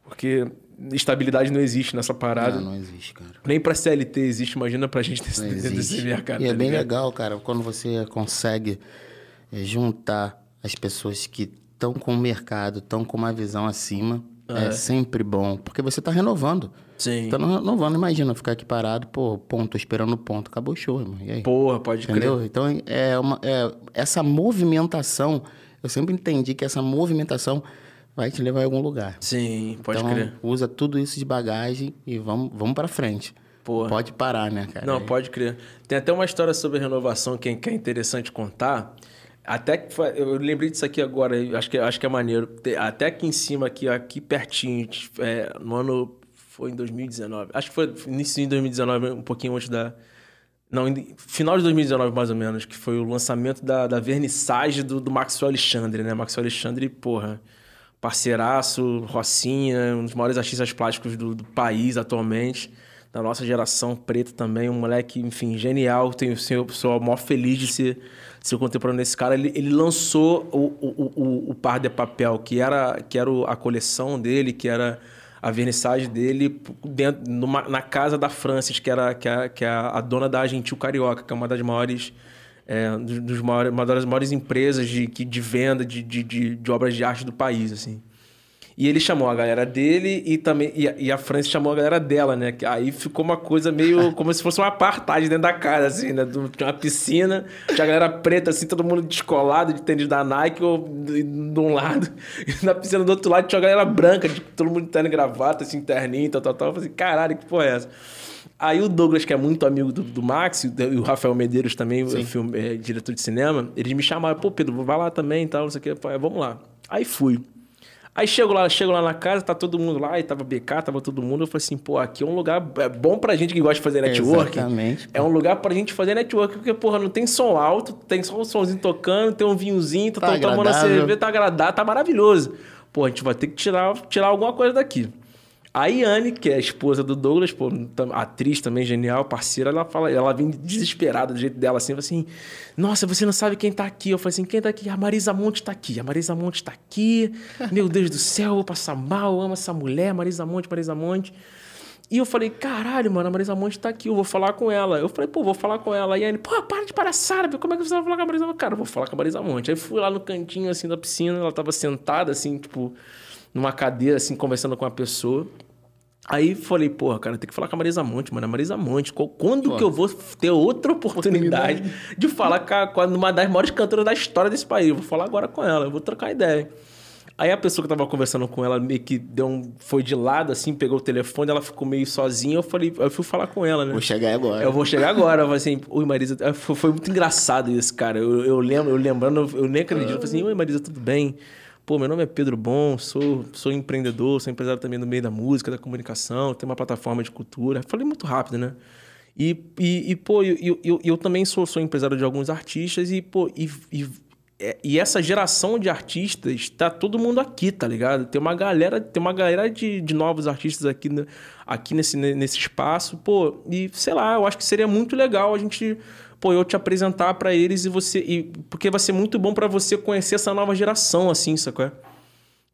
B: Porque estabilidade não existe nessa parada.
A: Não, não existe, cara.
B: Nem pra CLT existe, imagina pra gente [LAUGHS] desse, desse mercado.
A: E é tá bem legal, cara, quando você consegue é, juntar as pessoas que estão com o mercado, estão com uma visão acima é. é sempre bom, porque você está renovando.
B: Sim.
A: Tá renovando, imagina ficar aqui parado, pô, ponto, esperando o ponto, acabou o show, irmão. E aí?
B: Porra, pode
A: Entendeu?
B: crer.
A: Então, é uma, é, essa movimentação, eu sempre entendi que essa movimentação vai te levar a algum lugar.
B: Sim, pode
A: então,
B: crer.
A: usa tudo isso de bagagem e vamos, vamos para frente. Porra. Pode parar, né, cara?
B: Não, pode crer. Tem até uma história sobre renovação que é interessante contar. Até que foi, eu lembrei disso aqui agora, acho que, acho que é maneiro. Até aqui em cima, aqui, aqui pertinho, é, no ano. Foi em 2019. Acho que foi início de 2019, um pouquinho antes da. Não, final de 2019, mais ou menos, que foi o lançamento da, da vernissage do, do Maxwell Alexandre, né? Maxwell Alexandre, porra, parceiraço, Rocinha, um dos maiores artistas plásticos do, do país atualmente da nossa geração preta também, um moleque, enfim, genial. Tenho, sou, sou maior feliz de ser, ser contemporâneo desse cara. Ele, ele lançou o, o, o, o, Par de Papel, que era, que era a coleção dele, que era a vernissagem dele dentro, numa, na casa da Francis, que, era, que, é, que é a dona da Gentil Carioca, que é uma das maiores. É, dos maiores, uma das maiores empresas de, de venda de, de, de, de obras de arte do país, assim. E ele chamou a galera dele e também e a, e a França chamou a galera dela, né? Aí ficou uma coisa meio [LAUGHS] como se fosse uma apartheid dentro da casa, assim, né? Tinha uma piscina, tinha a galera preta, assim, todo mundo descolado de tênis da Nike ou de, de um lado. E na piscina do outro lado tinha a galera branca, de, todo mundo tendo gravata, assim, terninho, tal, tal, tal. Eu falei, caralho, que porra é essa? Aí o Douglas, que é muito amigo do, do Max, e o Rafael Medeiros também, filme, é, diretor de cinema, eles me chamaram, pô, Pedro, vai lá também e tal, não sei o quê. Falei, vamos lá. Aí fui. Aí chego lá, chego lá na casa, tá todo mundo lá, e tava BK, tava todo mundo. Eu falei assim, pô, aqui é um lugar é bom pra gente que gosta de fazer network.
A: Exatamente.
B: É um lugar pra gente fazer network, porque, porra, não tem som alto, tem só um somzinho tocando, tem um vinhozinho, tá, tá tomando a cerveja, tá agradável, tá maravilhoso. Pô, a gente vai ter que tirar, tirar alguma coisa daqui. A Yane, que é a esposa do Douglas, pô, atriz também genial, parceira, ela fala, ela vem desesperada do jeito dela, assim, assim, nossa, você não sabe quem tá aqui. Eu falei assim, quem tá aqui? A Marisa Monte tá aqui, a Marisa Monte tá aqui. [LAUGHS] Meu Deus do céu, eu vou passar mal, eu amo essa mulher, Marisa Monte, Marisa Monte. E eu falei, caralho, mano, a Marisa Monte tá aqui, eu vou falar com ela. Eu falei, pô, vou falar com ela. E aí ele, pô, para de palhaçada, como é que você vai falar com a Marisa Monte? Cara, eu vou falar com a Marisa Monte. Aí fui lá no cantinho, assim, da piscina, ela tava sentada, assim, tipo, numa cadeira, assim, conversando com uma pessoa. Aí falei, porra, cara, tem que falar com a Marisa Monte, mano. A Marisa Monte, quando que eu vou ter outra oportunidade, oportunidade. de falar com, a, com uma das maiores cantoras da história desse país? Eu vou falar agora com ela, eu vou trocar ideia. Aí a pessoa que tava conversando com ela meio que deu um, foi de lado, assim, pegou o telefone, ela ficou meio sozinha. Eu falei, eu fui falar com ela, né?
A: Vou chegar agora.
B: Eu vou chegar agora. Eu falei assim, oi Marisa, é, foi, foi muito engraçado isso, cara. Eu, eu lembro, eu lembrando, eu nem acredito. Eu falei assim, oi Marisa, tudo bem? Pô, meu nome é Pedro Bom, sou, sou empreendedor, sou empresário também no meio da música, da comunicação, tenho uma plataforma de cultura. Falei muito rápido, né? E, e, e pô, eu, eu, eu, também sou, sou empresário de alguns artistas e, pô, e, e é, e essa geração de artistas, tá todo mundo aqui, tá ligado? Tem uma galera, tem uma galera de, de novos artistas aqui, aqui nesse, nesse espaço, pô, e sei lá, eu acho que seria muito legal a gente, pô, eu te apresentar para eles e você, e, porque vai ser muito bom para você conhecer essa nova geração, assim, sacou?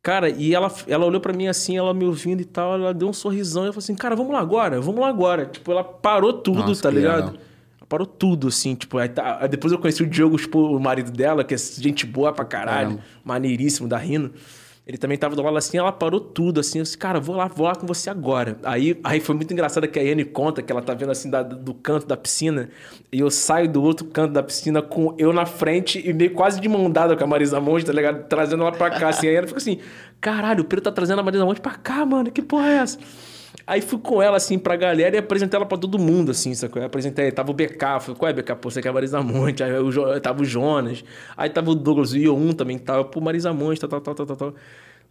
B: Cara, e ela, ela olhou para mim assim, ela me ouvindo e tal, ela deu um sorrisão e eu falei assim, cara, vamos lá agora, vamos lá agora. Tipo, ela parou tudo, Nossa, tá ligado? Legal parou tudo, assim, tipo, aí tá, aí depois eu conheci o Diogo, tipo, o marido dela, que é gente boa pra caralho, maneiríssimo, da Rino. Ele também tava do lado assim, ela parou tudo, assim, eu disse, cara, vou lá, vou lá com você agora. Aí, aí foi muito engraçado que a Yane conta que ela tá vendo assim da, do canto da piscina, e eu saio do outro canto da piscina com eu na frente e meio quase de mão dada com a Marisa Monte, tá ligado? Trazendo ela pra cá, assim. Aí ela fica assim, caralho, o Pedro tá trazendo a Marisa Monte pra cá, mano, que porra é essa? Aí fui com ela, assim, pra galera e apresentei ela pra todo mundo, assim, sacou? Eu apresentei, tava o BK, falei, qual é, BK? Pô, você quer Marisa Monte. Aí tava o Jonas, aí tava o Douglas, Ion também tava, pô, Marisa Monte, tal, tal, tal, tal, tal.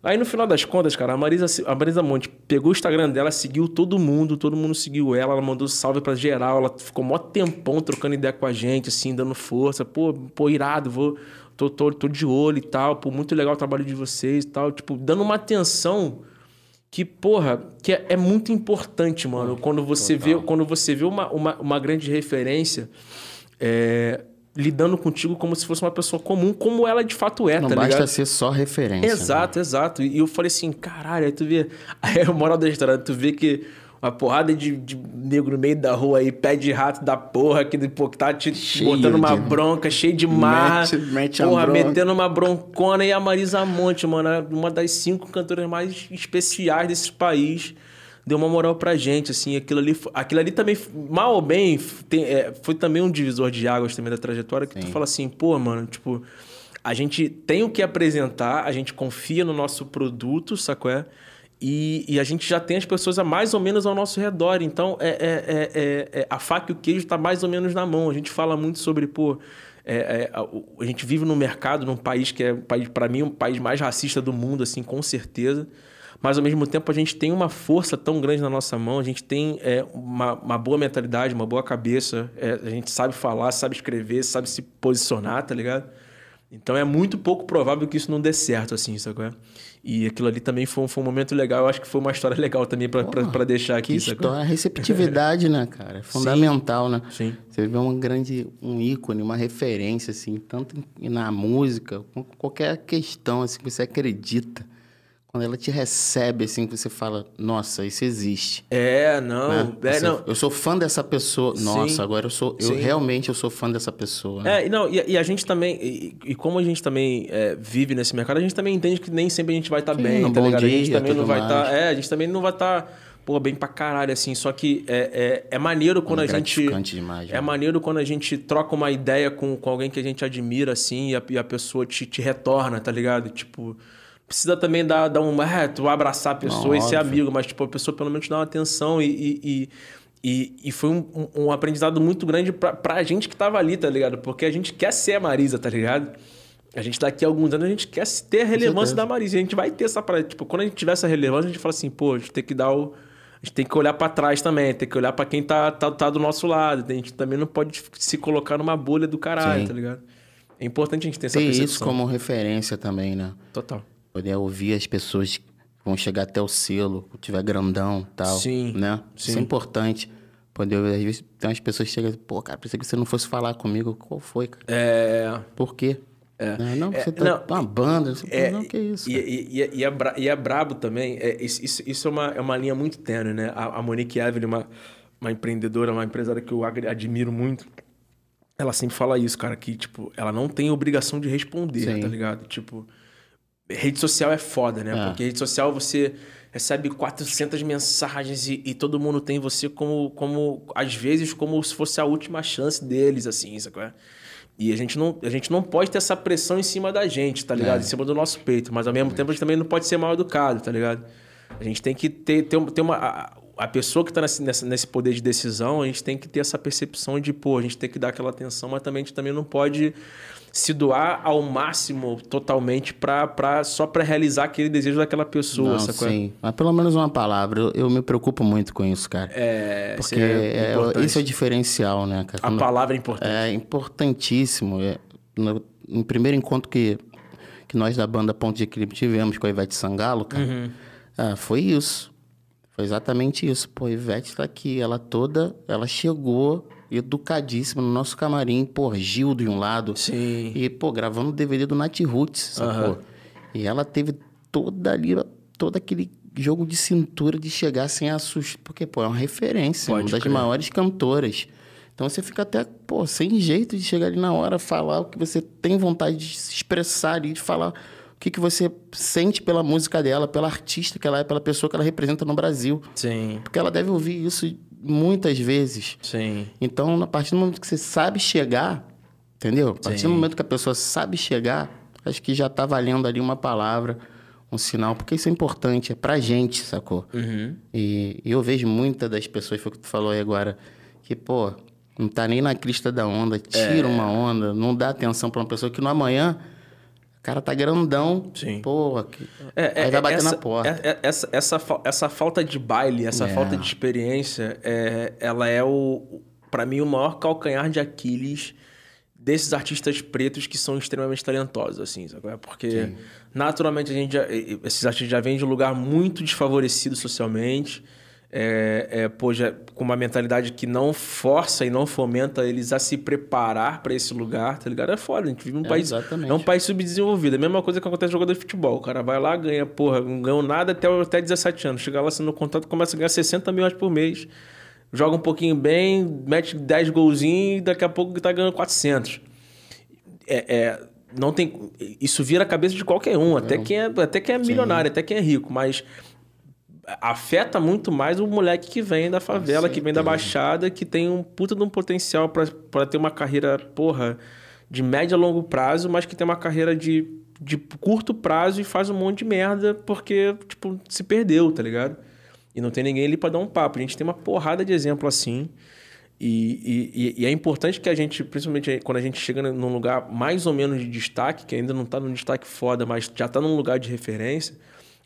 B: Aí no final das contas, cara, a Marisa, a Marisa Monte pegou o Instagram dela, seguiu todo mundo, todo mundo seguiu ela, ela mandou salve pra geral, ela ficou mó tempão trocando ideia com a gente, assim, dando força, pô, pô, irado, vou, tô, tô, tô de olho e tal, pô, muito legal o trabalho de vocês e tal, tipo, dando uma atenção que, porra, que é, é muito importante, mano. Hum, quando você total. vê, quando você vê uma, uma, uma grande referência é, lidando contigo como se fosse uma pessoa comum, como ela de fato é,
A: Não
B: tá
A: basta
B: ligado?
A: ser só referência.
B: Exato, né? exato. E eu falei assim, caralho, aí tu vê. [LAUGHS] Aí a moral da história, tu vê que uma porrada de, de negro no meio da rua aí, pé de rato da porra, que, pô, que tá te cheio botando uma de... bronca, cheio de marra. Mete, mete porra, metendo uma broncona. E a Marisa Monte, mano, uma das cinco cantoras mais especiais desse país. Deu uma moral pra gente, assim. Aquilo ali, aquilo ali também, mal ou bem, tem, é, foi também um divisor de águas também da trajetória, que Sim. tu fala assim, pô, mano, tipo, a gente tem o que apresentar, a gente confia no nosso produto, sacou? É? E, e, a gente já tem as pessoas a mais ou menos ao nosso redor. Então, é, é, é, é a faca e o queijo está mais ou menos na mão. A gente fala muito sobre, pô, a, a, gente vive num mercado, num país que é, para mim, um país mais racista do mundo, assim, com certeza. Mas, ao mesmo tempo, a gente tem uma força tão grande na nossa mão, a gente tem uma, uma, boa mentalidade, uma boa cabeça, a gente sabe falar, sabe escrever, sabe se posicionar, tá ligado? Então, é muito pouco provável que isso não dê certo, assim, sabe? E aquilo ali também foi, foi um momento legal. Eu acho que foi uma história [LAUGHS] legal também para deixar aqui.
A: Que história, receptividade, né, cara? [LAUGHS] É fundamental,
B: Sim.
A: né?
B: Sim.
A: Você vê um grande, um ícone, uma referência, assim, tanto na música, qualquer questão, assim, que você acredita quando ela te recebe, assim, que você fala, nossa, isso existe.
B: É, não. Né? É, não.
A: Eu sou fã dessa pessoa. Sim. Nossa, agora eu sou. Eu Sim. realmente eu sou fã dessa pessoa.
B: Né? É, não, e, e, a gente também. E, e como a gente também é, vive nesse mercado, a gente também entende que nem sempre a gente vai estar tá bem, tá ligado? Dia, a gente também não vai estar. Tá, é, a gente também não vai estar. Tá, pô, bem pra caralho, assim. Só que é, é, é maneiro quando é a gente.
A: Demais,
B: é
A: né?
B: maneiro quando a gente troca uma ideia com, com alguém que a gente admira, assim, e a, e a pessoa te, te retorna, tá ligado? Tipo precisa também dar, dar um. É, tu abraçar a pessoa Não, e ser amigo, mas tipo, a pessoa pelo menos dá uma atenção e. e, e, e foi um, um, aprendizado muito grande pra, pra gente que tava ali, tá ligado? Porque a gente quer ser a Marisa, tá ligado? A gente daqui a alguns anos a gente quer ter a relevância da Marisa. A gente vai ter essa parada. Tipo, quando a gente tiver essa relevância, a gente fala assim, pô, a gente tem que dar o. A gente tem que olhar para trás também, tem que olhar para quem tá, tá, tá do nosso lado. A gente também não pode se colocar numa bolha do caralho, Sim. tá ligado? É importante a gente ter essa
A: Ter
B: percepção.
A: isso como referência também, né?
B: Total
A: poder ouvir as pessoas que vão chegar até o selo, tiver grandão tal.
B: Sim.
A: Né?
B: Sim.
A: Isso é importante. Poder ouvir, às vezes tem umas pessoas que chegam pô, cara, pensei que você não fosse falar comigo. Qual foi, cara?
B: É.
A: Por quê? É. Não, não, você é, tá não, uma banda, você é, não, que isso.
B: E, e, e, e, é, bra, e é brabo também, é, isso, isso é, uma, é uma linha muito tênue, né? A, a Monique Evelyn, uma, uma empreendedora, uma empresária que eu admiro muito, ela sempre fala isso, cara, que, tipo, ela não tem obrigação de responder, Sim. tá ligado? Tipo, rede social é foda, né? É. Porque rede social você recebe 400 mensagens e, e, todo mundo tem você como, como, às vezes, como se fosse a última chance deles, assim, sabe? É? E a gente, não, a gente não pode ter essa pressão em cima da gente, tá ligado? É. Em cima do nosso peito. Mas ao mesmo tempo a gente também não pode ser mal educado, tá ligado? A gente tem que ter, ter, ter uma a pessoa que está nesse, nesse poder de decisão, a gente tem que ter essa percepção de, pô, a gente tem que dar aquela atenção, mas também a gente também não pode se doar ao máximo totalmente para só para realizar aquele desejo daquela pessoa,
A: não, sacou? Sim, mas pelo menos uma palavra. Eu, eu, me preocupo muito com isso, cara.
B: É,
A: porque é, é isso é o diferencial, né, cara?
B: Quando, a palavra é importante.
A: É importantíssimo. É, no, no, primeiro encontro que, que nós da banda Ponto de Equilíbrio tivemos com a Ivete Sangalo, cara, uhum. ah, foi isso foi exatamente isso. Pô, a Ivete tá aqui, ela toda, ela chegou educadíssima no nosso camarim, pô, Gil de um lado.
B: Sim.
A: E, pô, gravando o DVD do Nat Roots, sacou? Uhum. E ela teve toda ali, todo aquele jogo de cintura de chegar sem assustar, porque, pô, é uma referência, Pode uma das crer. maiores cantoras. Então você fica até, pô, sem jeito de chegar ali na hora, falar o que você tem vontade de se expressar ali, de falar o que, que você sente pela música dela, pela artista que ela é, pela pessoa que ela representa no Brasil.
B: Sim.
A: Porque ela deve ouvir isso muitas vezes.
B: Sim.
A: Então, a partir do momento que você sabe chegar, entendeu? A partir Sim. do momento que a pessoa sabe chegar, acho que já tá valendo ali uma palavra, um sinal, porque isso é importante, é pra gente, sacou?
B: Uhum.
A: E, e, eu vejo muitas das pessoas, foi o que tu falou aí agora, que, pô, não tá nem na crista da onda, tira é. uma onda, não dá atenção para uma pessoa que no amanhã cara tá grandão.
B: Sim.
A: Porra, que... é, aí vai bater essa, na porta.
B: É, é, essa, essa, essa falta de baile, essa é. falta de experiência, é, ela é o, para mim, o maior calcanhar de Aquiles desses artistas pretos que são extremamente talentosos, assim, sabe? É porque Sim. naturalmente a gente já, esses artistas já vêm de um lugar muito desfavorecido socialmente é, é, pô, já, com uma mentalidade que não força e não fomenta eles a se preparar para esse lugar, tá ligado? É foda, a gente vive num é, país. Exatamente. É um país subdesenvolvido. É a mesma coisa que acontece no jogador de futebol. O cara vai lá, ganha, porra, não ganhou nada até, até 17 anos. Chega lá sendo contrato, começa a ganhar 60 mil reais por mês. Joga um pouquinho bem, mete 10 golzinhos e daqui a pouco tá ganhando 400. É, é, não tem, isso vira a cabeça de qualquer um, até quem é, até quem é milionário, Sim. até quem é rico, mas afeta muito mais o moleque que vem da favela, que vem da Baixada, que tem um puta de um potencial para ter uma carreira, porra, de médio a longo prazo, mas que tem uma carreira de, de curto prazo e faz um monte de merda porque, tipo, se perdeu, tá ligado? E não tem ninguém ali para dar um papo. A gente tem uma porrada de exemplo assim. E, e, e, é importante que a gente, principalmente quando a gente chega num lugar mais ou menos de destaque, que ainda não tá num destaque foda, mas já tá num lugar de referência,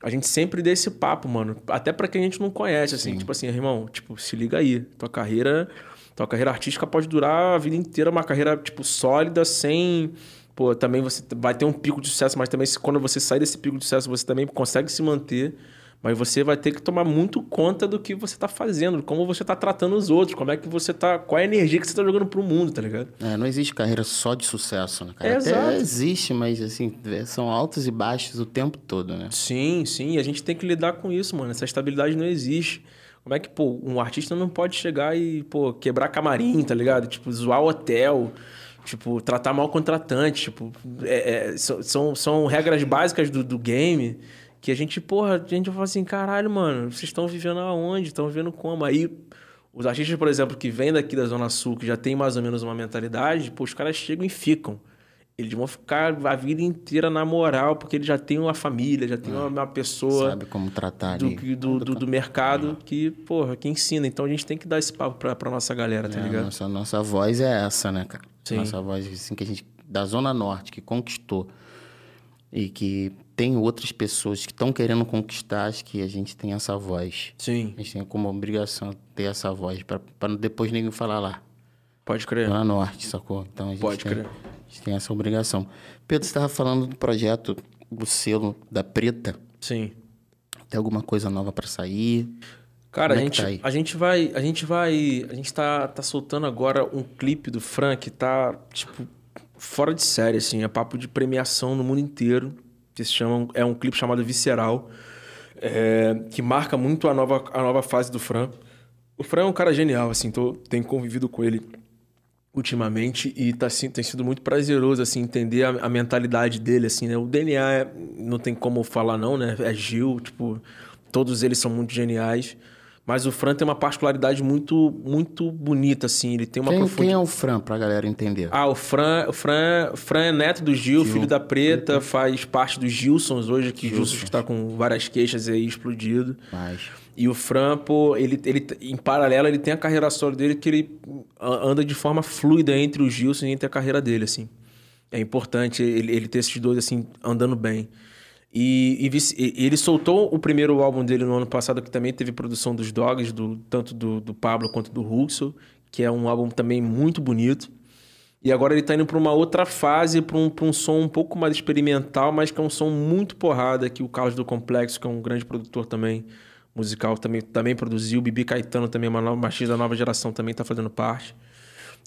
B: a gente sempre dê esse papo, mano. Até para quem a gente não conhece, assim. Sim. Tipo assim, irmão, tipo, se liga aí. Tua carreira... Tua carreira artística pode durar a vida inteira, uma carreira, tipo, sólida, sem... Pô, também você vai ter um pico de sucesso, mas também quando você sair desse pico de sucesso, você também consegue se manter mas você vai ter que tomar muito conta do que você está fazendo, como você está tratando os outros, como é que você tá. Qual é a energia que você está jogando pro mundo, tá ligado?
A: É, não existe carreira só de sucesso, né, cara? É, Até exato. existe, mas assim, são altos e baixos o tempo todo, né?
B: Sim, sim. A gente tem que lidar com isso, mano. Essa estabilidade não existe. Como é que, pô, um artista não pode chegar e, pô, quebrar camarim, tá ligado? Tipo, zoar o hotel. Tipo, tratar mal o contratante. Tipo, é, é, são, são regras básicas do, do game que a gente, porra, a gente fala assim, caralho, mano, vocês estão vivendo aonde? Estão vivendo como? Aí, os artistas, por exemplo, que vêm daqui da Zona Sul, que já tem mais ou menos uma mentalidade, pô, os caras chegam e ficam. Eles vão ficar a vida inteira na moral, porque eles já têm uma família, já tem é, uma, pessoa.
A: Sabe como tratar
B: do, ali. Do, do, do mercado que, porra, que ensina. Então a gente tem que dar esse papo pra, pra nossa galera, tá é, ligado?
A: Nossa, nossa voz é essa, né, cara? Sim. Nossa voz, assim, que a gente. Da Zona Norte, que conquistou e que tem outras pessoas que estão querendo conquistar, acho que a gente tem essa voz.
B: Sim.
A: A gente tem como obrigação ter essa voz, para depois ninguém falar lá.
B: Pode crer.
A: Lá norte, sacou? Então a gente
B: Pode
A: tem,
B: crer.
A: A gente tem essa obrigação. Pedro, você estava falando do projeto, do selo da Preta.
B: Sim.
A: Tem alguma coisa nova para sair?
B: Cara, a é gente, tá a gente vai. A gente vai. A gente tá, tá soltando agora um clipe do Frank, tá, tipo, fora de série, assim. É papo de premiação no mundo inteiro. Que se chama, é um clipe chamado Visceral. É, que marca muito a nova, a nova fase do Fran. O Fran é um cara genial, assim. Tô, tenho convivido com ele ultimamente e tá, assim, tem sido muito prazeroso, assim, entender a, a mentalidade dele, assim, né? O DNA é, não tem como falar não, né? É Gil, tipo... Todos eles são muito geniais. Mas o Fran tem uma particularidade muito muito bonita, assim. Ele tem uma
A: quem,
B: profundidade...
A: quem é o Fran, pra galera entender?
B: Ah, o Fran, o Fran, Fran é neto do Gil, Gil. filho da Preta, faz parte dos Gilsons hoje, que Gilson está com várias queixas aí explodido.
A: Mas...
B: E o Fran, pô, ele, ele, em paralelo, ele tem a carreira solo dele que ele anda de forma fluida entre o Gilson e entre a carreira dele, assim. É importante ele, ele ter esses dois, assim, andando bem. E, e, e, ele soltou o primeiro álbum dele no ano passado, que também teve produção dos Dogs, do, tanto do, do Pablo quanto do Ruxo, que é um álbum também muito bonito. E agora ele está indo para uma outra fase, para um, um som um pouco mais experimental, mas que é um som muito porrada, que o Carlos do Complexo, que é um grande produtor também, musical, também, também produziu. O Bibi Caetano também, uma nova, da nova geração, também está fazendo parte.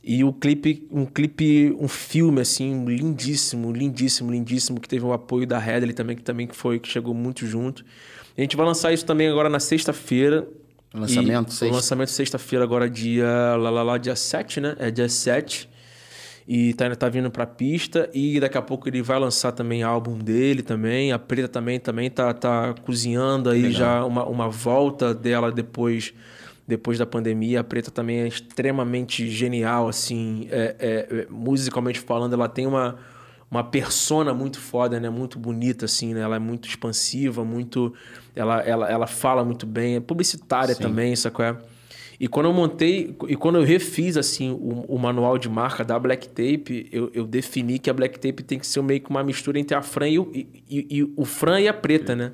B: E o clipe, um clipe, um filme assim lindíssimo, lindíssimo, lindíssimo que teve o apoio da Redley também que também foi que chegou muito junto. A gente vai lançar isso também agora na sexta-feira.
A: Lançamento
B: sexta. O lançamento sexta-feira agora dia lá, lá, lá dia 7, né? É dia 7. E tá, tá vindo pra pista. E daqui a pouco ele vai lançar também álbum dele também. A Preta também, também tá, tá cozinhando aí Legal. já uma, uma volta dela depois depois da pandemia. A Preta também é extremamente genial, assim, é, é, é, musicalmente falando, ela tem uma, uma persona muito foda, né? Muito bonita, assim, né? Ela é muito expansiva, muito... Ela, ela, ela fala muito bem, é publicitária Sim. também, sacou? É? E quando eu montei, e quando eu refiz, assim, o, o manual de marca da Black Tape, eu, eu, defini que a Black Tape tem que ser meio que uma mistura entre a Fran e o, e, e, e o Fran e a Preta, né?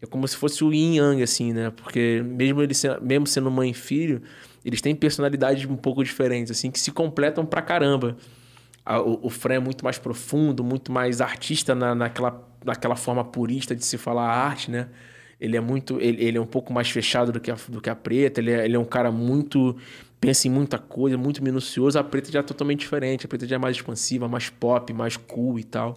B: É como se fosse o yin yang, assim, né? Porque mesmo, ele sendo, mesmo sendo mãe e filho, eles têm personalidades um pouco diferentes, assim, que se completam pra caramba. O, o Fran é muito mais profundo, muito mais artista na, naquela, naquela forma purista de se falar arte, né? Ele é muito. Ele, ele é um pouco mais fechado do que a, do que a preta. Ele é, ele é um cara muito. pensa em muita coisa, muito minucioso. A preta já é totalmente diferente. A preta já é mais expansiva, mais pop, mais cool e tal.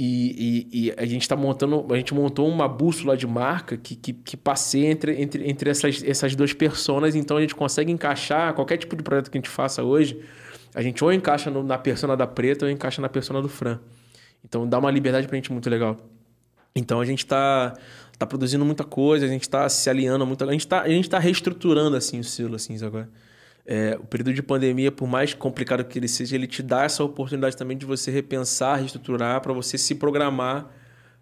B: E, e, e, a gente está montando, a gente montou uma bússola de marca que, que, que passeia entre, entre, entre essas, essas duas personas, então a gente consegue encaixar qualquer tipo de projeto que a gente faça hoje, a gente ou encaixa no, na persona da Preta ou encaixa na persona do Fran. Então dá uma liberdade pra gente muito legal. Então a gente está tá produzindo muita coisa, a gente está se alinhando muito, a gente está a gente tá reestruturando assim o selo assim agora. É, o período de pandemia, por mais complicado que ele seja, ele te dá essa oportunidade também de você repensar, reestruturar, para você se programar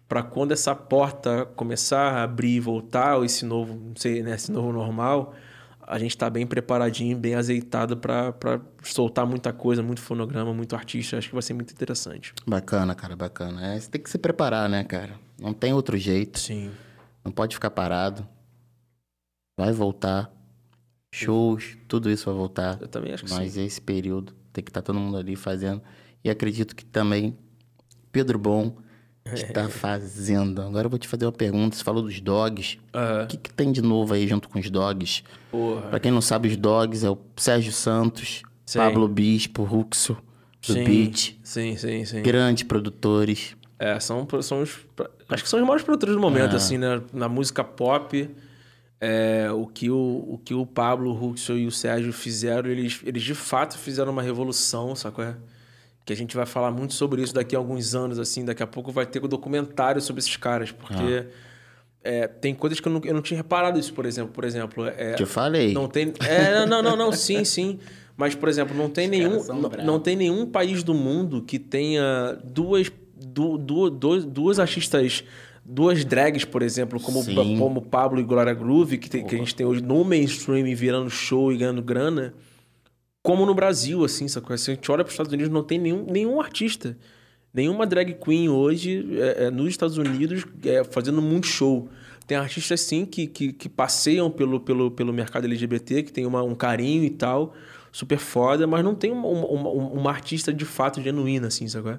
B: para quando essa porta começar a abrir e voltar, ou esse novo, não sei, né, esse novo normal, a gente está bem preparadinho, bem azeitado para soltar muita coisa, muito fonograma, muito artista. Acho que vai ser muito interessante.
A: Bacana, cara, bacana. É, você tem que se preparar, né, cara? Não tem outro jeito.
B: Sim.
A: Não pode ficar parado. Vai voltar shows, tudo isso vai voltar.
B: Eu também acho que
A: mas
B: sim.
A: esse período tem que estar tá todo mundo ali fazendo. E acredito que também Pedro Bom está [LAUGHS] fazendo. Agora eu vou te fazer uma pergunta. Você falou dos dogs.
B: Uhum.
A: O que, que, tem de novo aí junto com os dogs? Para quem não sabe, os dogs é o Sérgio Santos, sim. Pablo Bispo, Ruxo, do
B: sim.
A: Beat.
B: Sim, sim, sim.
A: Grandes produtores.
B: É, são, são os. Acho que são os maiores produtores do momento, é. assim, né? Na música pop é, o, que o, o que o Pablo, o Ruxo e o Sérgio fizeram, eles, eles de fato fizeram uma revolução, sacou? É? Que a gente vai falar muito sobre isso daqui a alguns anos, assim. Daqui a pouco vai ter um documentário sobre esses caras, porque... Ah. É, tem coisas que eu não, eu não tinha reparado isso, por exemplo. Por exemplo, é,
A: Te falei.
B: Não tem. É, não, não, não, sim, sim. Mas, por exemplo, não tem nenhum. Não, não, tem nenhum país do mundo que tenha duas, du, du, duas, duas artistas duas drags, por exemplo, como, como Pablo e Glória Groove, que, tem, que a gente tem hoje no mainstream virando show e ganhando grana, como no Brasil, assim, sacou? Se a gente olha para os Estados Unidos, não tem nenhum, nenhum artista, nenhuma drag queen hoje é, é, nos Estados Unidos é, fazendo muito show. Tem artistas, sim, que, que, que, passeiam pelo, pelo, pelo mercado LGBT, que tem uma, um carinho e tal, super foda, mas não tem uma, uma, uma artista de fato genuína, assim, sacou?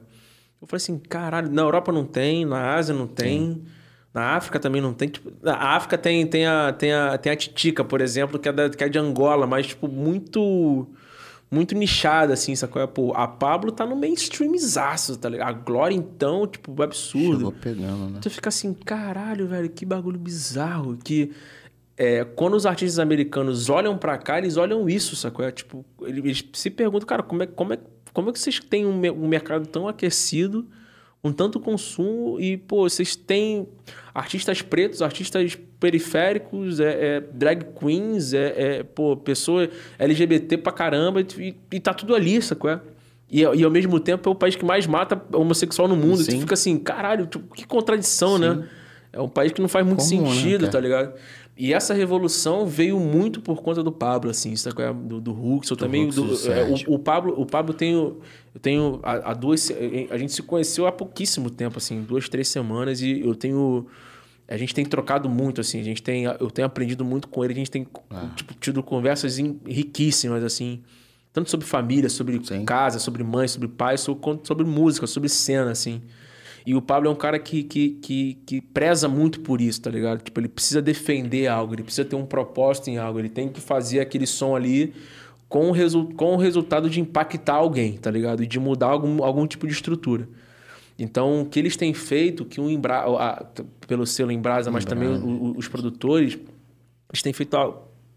B: Eu falei assim, caralho, na Europa não tem, na Ásia não tem, Sim. na África também não tem. Tipo, na África tem, tem, a, tem, a, tem a Titica, por exemplo, que é, da, que é de Angola, mas, tipo, muito muito nichada, assim, sacou? Pô, a Pablo tá no mainstreamzaço, tá ligado? A Glória, então, tipo, absurdo.
A: Chegou pegando, né?
B: Tu fica assim, caralho, velho, que bagulho bizarro. Que é, quando os artistas americanos olham pra cá, eles olham isso, sacou? É, tipo, eles se perguntam, cara, como é, como é, como é que vocês têm um, um mercado tão aquecido, com tanto consumo, e, pô, vocês têm artistas pretos, artistas periféricos, é, é drag queens, é, é, pô, pessoa LGBT pra caramba, e, e tá tudo ali, sacou? É? E, e ao mesmo tempo é o país que mais mata homossexual no mundo. Sim. Tu fica assim, caralho, tipo, que contradição, né? Sim. né? É um país que não faz muito Como, né, sentido, né, tá ligado? E essa revolução veio muito por conta do Pablo, assim? É? Do, do Huxel também. Do, é, o, o, Pablo, o Pablo tem. Eu tenho há, duas. A gente se conheceu há pouquíssimo tempo, assim, duas, três semanas, e eu tenho. A gente tem trocado muito, assim, a gente tem. Eu tenho aprendido muito com ele, a gente tem ah. tipo, tido conversas riquíssimas, assim. Tanto sobre família, sobre Sim. casa, sobre mãe, sobre pai, sobre, sobre música, sobre cena, assim. E o Pablo é um cara que, que, que, que, preza muito por isso, tá ligado? Tipo, ele precisa defender algo, ele precisa ter um propósito em algo, ele tem que fazer aquele som ali com o, resu com o resultado de impactar alguém, tá ligado? E de mudar algum, algum tipo de estrutura. Então, o que eles têm feito, que o Embra... pelo selo Embrasa, mas também os produtores, eles têm feito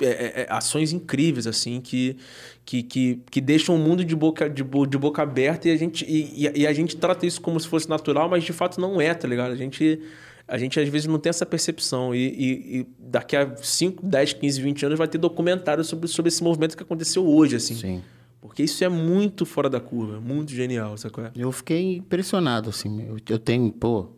B: é, é, é, ações incríveis, assim, que, que, que, que deixam o mundo de boca, de, de boca aberta e a, gente, e, e, a gente trata isso como se fosse natural, mas de fato não é, tá ligado? A gente, a gente às vezes não tem essa percepção. E, e, e daqui a 5, 10, 15, 20 anos vai ter documentário sobre, sobre esse movimento que aconteceu hoje, assim.
A: Sim.
B: Porque isso é muito fora da curva, muito genial, sabe é?
A: Eu fiquei impressionado, assim. Eu, eu tenho, pô,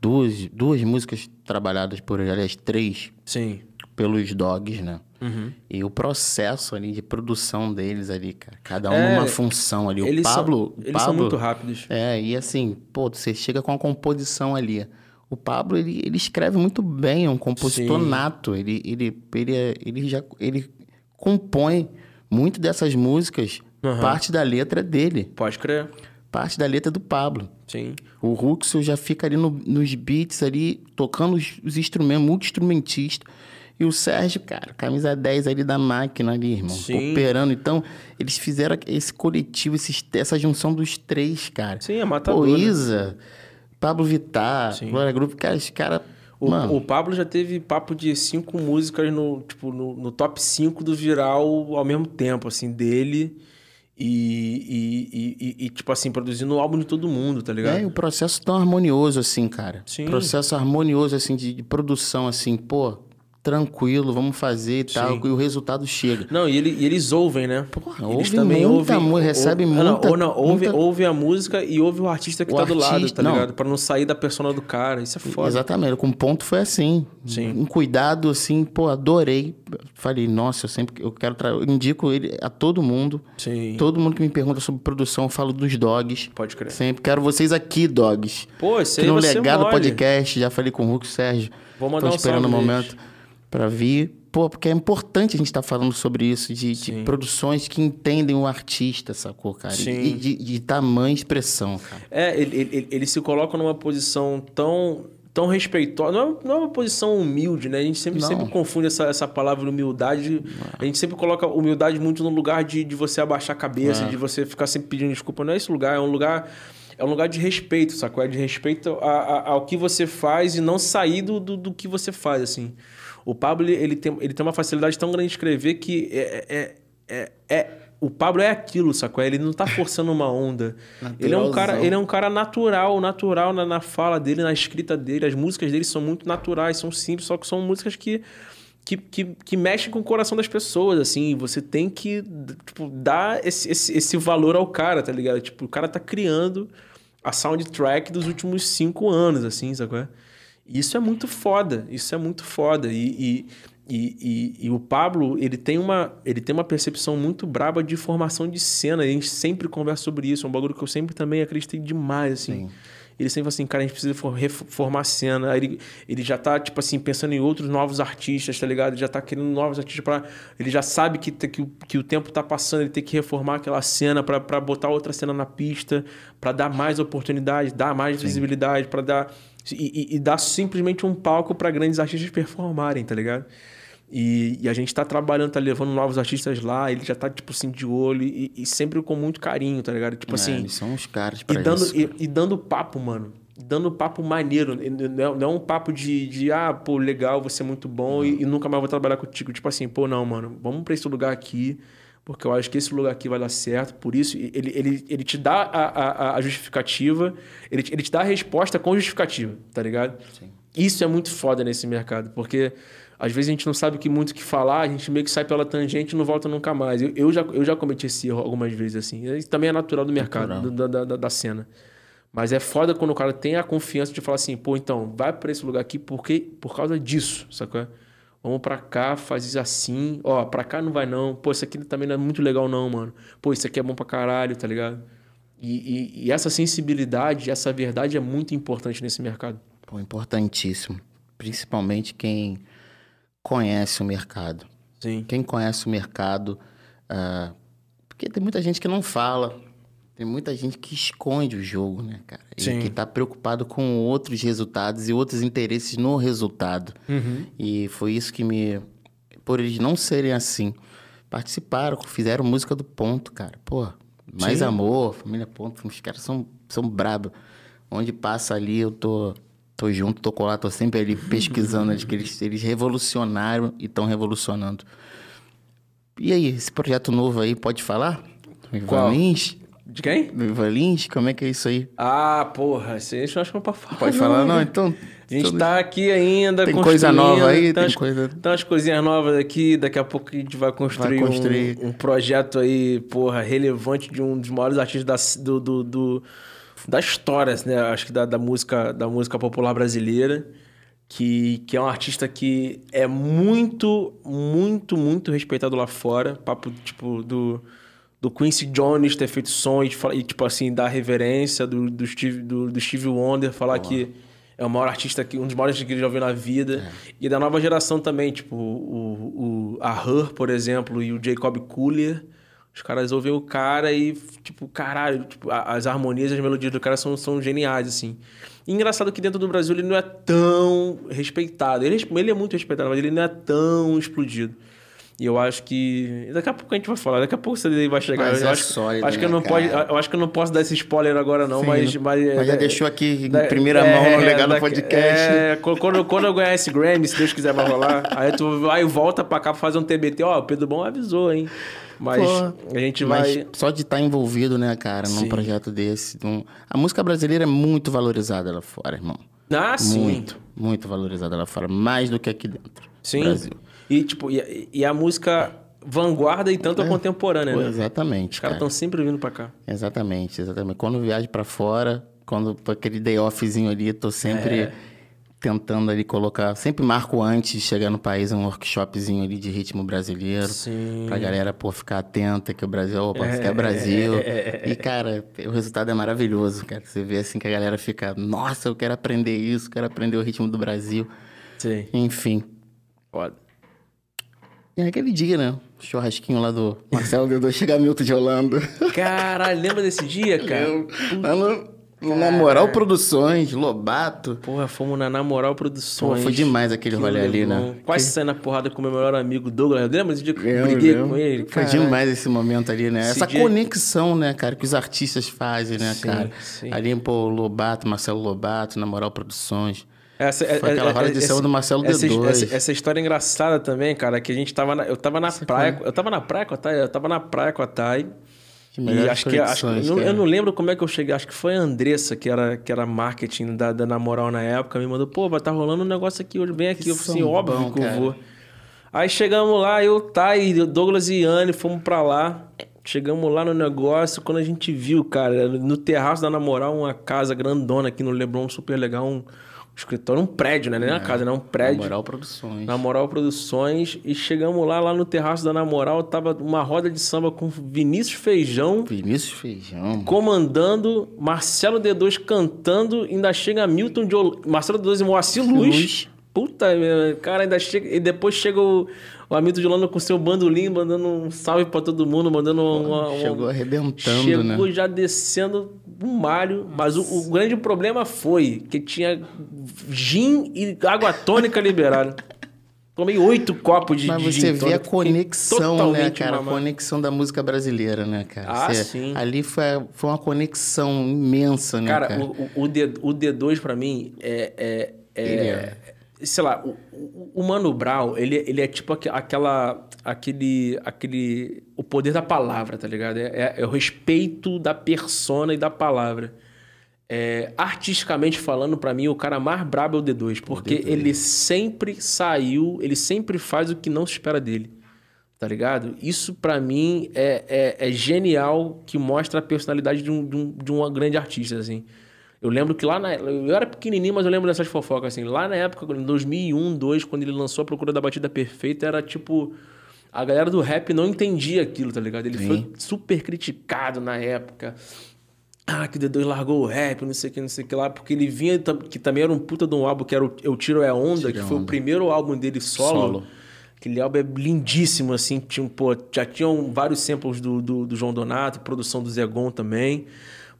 A: duas, duas músicas trabalhadas por ele, aliás, três.
B: Sim.
A: Pelos dogs, né?
B: Uhum.
A: E o processo ali de produção deles ali, cara. Cada um é, numa função ali. O Pablo.
B: São, eles
A: Pablo,
B: são muito rápidos.
A: É, e assim, pô, você chega com a composição ali. O Pablo, ele, ele escreve muito bem, é um compositor Sim. nato. Ele, ele, ele, ele já ele compõe muito dessas músicas, uhum. parte da letra dele.
B: Pode crer.
A: Parte da letra do Pablo.
B: Sim.
A: O Ruxel já fica ali no, nos beats ali, tocando os, os instrumentos, multi-instrumentista. E o Sérgio, cara, camisa 10 ali da máquina ali, irmão. Sim. Operando. Então, eles fizeram esse coletivo, esse, essa junção dos três, cara.
B: Sim, é matador. Pô,
A: Isa, Pablo Vittar, Glória Grupo, cara, os caras...
B: O, o, Pablo já teve papo de cinco músicas no, tipo, no, no top 5 do viral ao mesmo tempo, assim, dele... E, e, e, e, tipo assim, produzindo o álbum de todo mundo, tá ligado?
A: É, o processo tão harmonioso, assim, cara.
B: Sim.
A: Processo harmonioso, assim, de, de produção, assim, pô tranquilo, vamos fazer e tal, e o resultado chega.
B: Não, e, ele, e eles ouvem, né?
A: Porra, eles também muita, ouvem, recebe ou, muita...
B: Ou não, ouve,
A: muita...
B: ouve a música e ouve o artista que o tá artista, do lado, tá não. ligado? Pra não sair da persona do cara, isso é foda.
A: Exatamente, com ponto foi assim.
B: Sim.
A: Um cuidado, assim, pô, adorei. Falei, nossa, eu sempre, eu quero, tra... eu indico ele a todo mundo.
B: Sim.
A: Todo mundo que me pergunta sobre produção, eu falo dos dogs.
B: Pode crer.
A: Sempre, quero vocês aqui, dogs.
B: Pô, esse
A: aí No Legado mole. Podcast, já falei com o Hulk Sérgio.
B: Vou mandar
A: Tô
B: um
A: esperando o momento para vir. Pô, porque é importante a gente estar tá falando sobre isso, de, de, produções que entendem o artista, sacou, cara?
B: Sim.
A: E de, de tamanha expressão, cara.
B: É, ele, ele, ele se coloca numa posição tão tão respeitosa. Não é, não é uma posição humilde, né? A gente sempre, sempre confunde essa, essa palavra humildade. A gente sempre coloca humildade muito no lugar de, de você abaixar a cabeça, é. de você ficar sempre pedindo desculpa. Não é esse lugar, é um lugar. É um lugar de respeito, sacou? É de respeito a, a, ao que você faz e não sair do, do, do que você faz, assim. O Pablo, ele tem, ele tem uma facilidade tão grande de escrever que é, é, é, é o Pablo é aquilo, sacou? Ele não tá forçando uma onda. ele é um cara, ele é um cara natural, natural na, na fala dele, na escrita dele. As músicas dele são muito naturais, são simples, só que são músicas que que, que, que mexem com o coração das pessoas, assim. Você tem que, tipo, dar esse, esse, esse valor ao cara, tá ligado? Tipo, o cara tá criando a soundtrack dos últimos cinco anos, assim, sacou? Isso é muito foda, isso é muito foda. E, e, e, e, o Pablo, ele tem, uma, ele tem uma percepção muito braba de formação de cena. A gente sempre conversa sobre isso. É um bagulho que eu sempre também acreditei demais, assim. Sim. Ele sempre fala assim, cara, a gente precisa reformar cena. Aí ele, ele já tá, tipo assim, pensando em outros novos artistas, tá ligado? Ele já tá querendo novos artistas para Ele já sabe que, que, que o tempo tá passando, ele tem que reformar aquela cena para botar outra cena na pista, para dar mais oportunidade, dar mais Sim. visibilidade, para dar e, e, e dá simplesmente um palco para grandes artistas performarem, tá ligado? E, e, a gente tá trabalhando, tá levando novos artistas lá, ele já tá, tipo assim, de olho e, e sempre com muito carinho, tá ligado? Tipo
A: É,
B: assim.
A: eles são os caras pra
B: E dando,
A: isso.
B: e, e dando papo, mano. Dando papo maneiro. Não é, não é um papo de, de, ah, pô, legal, você é muito bom e, e nunca mais vou trabalhar contigo. Tipo assim, pô, não, mano, vamos pra esse lugar aqui, porque eu acho que esse lugar aqui vai dar certo. Por isso, ele, ele, ele te dá a, a, a justificativa, ele, te- ele te dá a resposta com justificativa, tá ligado?
A: Sim.
B: Isso é muito foda nesse mercado, porque às vezes a gente não sabe o que muito o que falar, a gente meio que sai pela tangente e não volta nunca mais. Eu, eu, já, eu já cometi esse erro algumas vezes, assim. Isso também é natural do mercado, da, da, da, da cena. Mas é foda quando o cara tem a confiança de falar assim, pô, então, vai pra esse lugar aqui porque, por causa disso, sacou? Vamos pra cá, faz isso assim. Ó, pra cá não vai não. Pô, isso aqui também não é muito legal não, mano. Pô, isso aqui é bom pra caralho, tá ligado? E, e, e essa sensibilidade, essa verdade é muito importante nesse mercado.
A: Pô, importantíssimo. Principalmente quem conhece o mercado.
B: Sim.
A: Quem conhece o mercado. ah, porque tem muita gente que não fala. Tem muita gente que esconde o jogo, né, cara? E
B: Sim.
A: que tá preocupado com outros resultados e outros interesses no resultado. E foi isso que me. Por eles não serem assim, participaram, fizeram música do ponto, cara. Pô, mais
B: Sim.
A: amor, família ponto. Os caras são, são brabos. Onde passa ali, eu tô, tô junto, tô colado, tô sempre ali [LAUGHS] pesquisando. eles, que eles, eles revolucionaram e estão revolucionando. E aí, esse projeto novo aí, pode falar?
B: Qual?
A: Lins?
B: De quem?
A: Lins? Como é que é isso aí?
B: Ah, porra, isso aí eu acho que não pode falar.
A: Pode falar? Não, então...
B: A gente
A: então-
B: tá aqui ainda
A: Tem coisa nova aí,
B: tem umas,
A: coisa-
B: tem umas coisinhas novas aqui, daqui a pouco a gente vai construir,
A: Vai construir.
B: Um, um projeto aí, porra, relevante de um dos maiores artistas da, do, do, do- da história, né? Acho que da, da música, da música popular brasileira. Que, que é um artista que é muito, muito, muito respeitado lá fora. Papo, tipo, do, do Quincy Jones ter feito som e, tipo assim, dar reverência do, do, Steve, do, do Steve Wonder, falar que é o maior artista, que, um dos maiores artistas que ele já ouviu na vida. E da nova geração também, tipo, o, o, a Her, por exemplo, e o Jacob Collier. Os caras ouvem o cara e, tipo, caralho, tipo, as harmonias e as melodias do cara são, são geniais, assim. E engraçado que dentro do Brasil ele não é tão respeitado. Ele, ele é muito respeitado, mas ele não é tão explodido. E eu acho que. Daqui a pouco a gente vai falar, daqui a pouco você vai chegar.
A: Mas
B: eu
A: é
B: acho,
A: sólido,
B: acho que eu
A: né,
B: não pode, eu acho que eu não posso dar esse spoiler agora, não,
A: Sim,
B: mas, mas.
A: Mas já
B: é-
A: deixou aqui em
B: da-
A: primeira
B: é,
A: mão no Legado
B: daqui-
A: Podcast.
B: É, quando- quando, eu ganhar esse Grammy, se Deus quiser vai rolar, aí tu vai e volta pra cá pra fazer um TBT. Ó, o Pedro Bom avisou, hein? Mas
A: Pô,
B: a gente vai.
A: só de estar envolvido, né, cara, num
B: Sim.
A: projeto desse. num- A música brasileira é muito valorizada lá fora, irmão.
B: Ah, sim.
A: Muito, muito valorizada lá fora. Mais do que aqui dentro.
B: Sim.
A: do Brasil.
B: E, tipo, e, e a música vanguarda e tanto a contemporânea, né?
A: exatamente,
B: Os caras
A: cara.
B: estão sempre vindo pra cá.
A: Exatamente, exatamente. Quando viajo pra fora, quando tô aquele day offzinho ali, tô sempre
B: É.
A: tentando ali colocar. Sempre marco antes de chegar no país um workshopzinho ali de ritmo brasileiro.
B: Sim.
A: Pra galera, pô, ficar atenta que o Brasil, opa, aqui é Brasil. [LAUGHS] E, cara, o resultado é maravilhoso, cara. Você vê assim que a galera fica, nossa, eu quero aprender isso, quero aprender o ritmo do Brasil.
B: Sim.
A: Enfim.
B: Foda.
A: É aquele dia, né? Churrasquinho lá do Marcelo Dedo chegar Milton de Holanda.
B: Caralho, lembra desse dia, cara?
A: Eu, lá no, no Na Moral Produções, Lobato.
B: Porra, fomos na Namoral Produções.
A: Pô, foi demais aquele rolê ali, né?
B: Quase saí na porrada com meu melhor amigo Douglas. Lembra desse dia que eu briguei
A: lembro.
B: com ele?
A: Foi
B: Caralho.
A: demais esse momento ali, né?
B: Esse
A: Essa
B: dia-
A: conexão, né, cara, que os artistas fazem, né,
B: Sim,
A: cara?
B: sim.
A: Ali, pô, o Lobato, Marcelo Lobato, na Moral Produções.
B: Essa,
A: Foi aquela roda de
B: essa-
A: do Marcelo
B: essa,
A: D2.
B: Essa, essa história é engraçada também, cara, que a gente tava na, eu tava na praia, eu tava na praia com a Thay, eu tava na praia com a Thay.
A: Que
B: E acho que, acho que- não- eu não lembro como é que eu cheguei, acho que foi a Andressa, que era, que era marketing da, da Namoral na época, me mandou, pô, vai estar rolando um negócio aqui hoje, vem aqui. Eu falei assim, óbvio
A: bom,
B: que eu
A: cara.
B: vou. Aí chegamos lá, eu, Thay, Douglas e Anne, fomos pra lá. Chegamos lá no negócio, quando a gente viu, cara, no terraço da Namoral, uma casa grandona aqui no Leblon, super legal, um, escritório, um prédio, né? Nem uma casa, né? Um
A: Na
B: prédio.
A: Moral Produções.
B: Na Moral Produções. E chegamos lá, lá no terraço da Namoral, tava uma roda de samba com Vinícius Feijão
A: Vinícius Feijão.
B: comandando, Marcelo D2 cantando, ainda chega Milton de Ol... Marcelo D2 e Moacir Luz.
A: Luz.
B: Puta, cara, ainda chega. E depois chega o, o Hamilton de Holanda com seu bandolim, mandando um salve pra todo mundo, mandando uma. uma-
A: Chegou arrebentando,
B: Chegou
A: né?
B: já descendo um malho, mas o, o grande problema foi que tinha gin e água tônica liberada. Tomei oito copos de
A: Mas
B: de
A: você
B: gin
A: vê a conexão, né, cara? A conexão da música brasileira, né, cara?
B: Ah,
A: Você-
B: sim.
A: Ali foi, foi uma conexão imensa, né, cara?
B: Cara, o, o, D, o D2 pra mim é. é, é-
A: é.
B: Sei lá, o, o- Mano Brown, ele, ele é tipo aque- aquela. Aquele. aquele o poder da palavra, tá ligado? É, é- é o respeito da persona e da palavra. É, artisticamente falando, pra mim, o cara mais brabo é o D2, porque ele sempre saiu, ele sempre faz o que não se espera dele. Tá ligado? Isso pra mim é, é, é genial, que mostra a personalidade de um, de, um, de uma grande artista, assim. Eu lembro que lá na. Eu era pequenininho, mas eu lembro dessas fofocas, assim. Lá na época, em 2001, 2002, quando ele lançou a Procura da Batida Perfeita, era tipo. A galera do rap não entendia aquilo, tá ligado? Ele
A: Sim.
B: foi super criticado na época. Ah, que o D2 largou o rap, não sei o que, não sei o que lá, porque ele vinha, que também era um puta de um álbum, que era o Eu Tiro é Onda,
A: Tiro
B: que
A: é
B: foi o
A: Onda.
B: primeiro álbum dele solo.
A: Solo.
B: Aquele álbum é lindíssimo, assim, tinha, pô, já tinham vários samples do, do, do João Donato, produção do Zegon também,